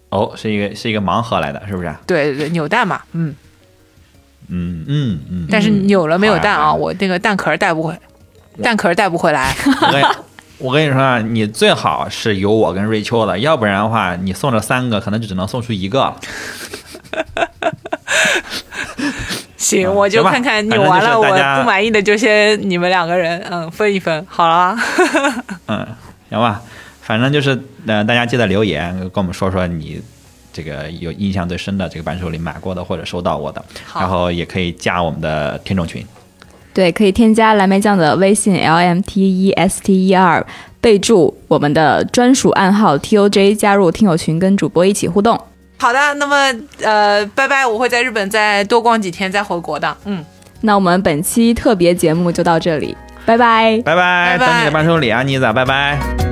哦，是一个是一个盲盒来的，是不是？对对，扭蛋嘛，嗯嗯嗯嗯，但是扭了没有蛋啊，我那个蛋壳带不回，蛋壳带不回来。我跟你说啊，你最好是有我跟瑞秋的，要不然的话，你送这三个可能就只能送出一个了。行，我就看看扭完了，我不满意的就先你们两个人，嗯，分一分，好了。嗯，行吧，反正就是呃，大家记得留言跟我们说说你这个有印象最深的这个伴手礼买过的或者收到过的，然后也可以加我们的听众群。对，可以添加蓝莓酱的微信 l m t e s t e r，备注我们的专属暗号 t o j，加入听友群，跟主播一起互动。好的，那么呃，拜拜！我会在日本再多逛几天，再回国的。嗯，那我们本期特别节目就到这里，拜拜，拜拜，等你的伴手礼啊，妮子，拜拜。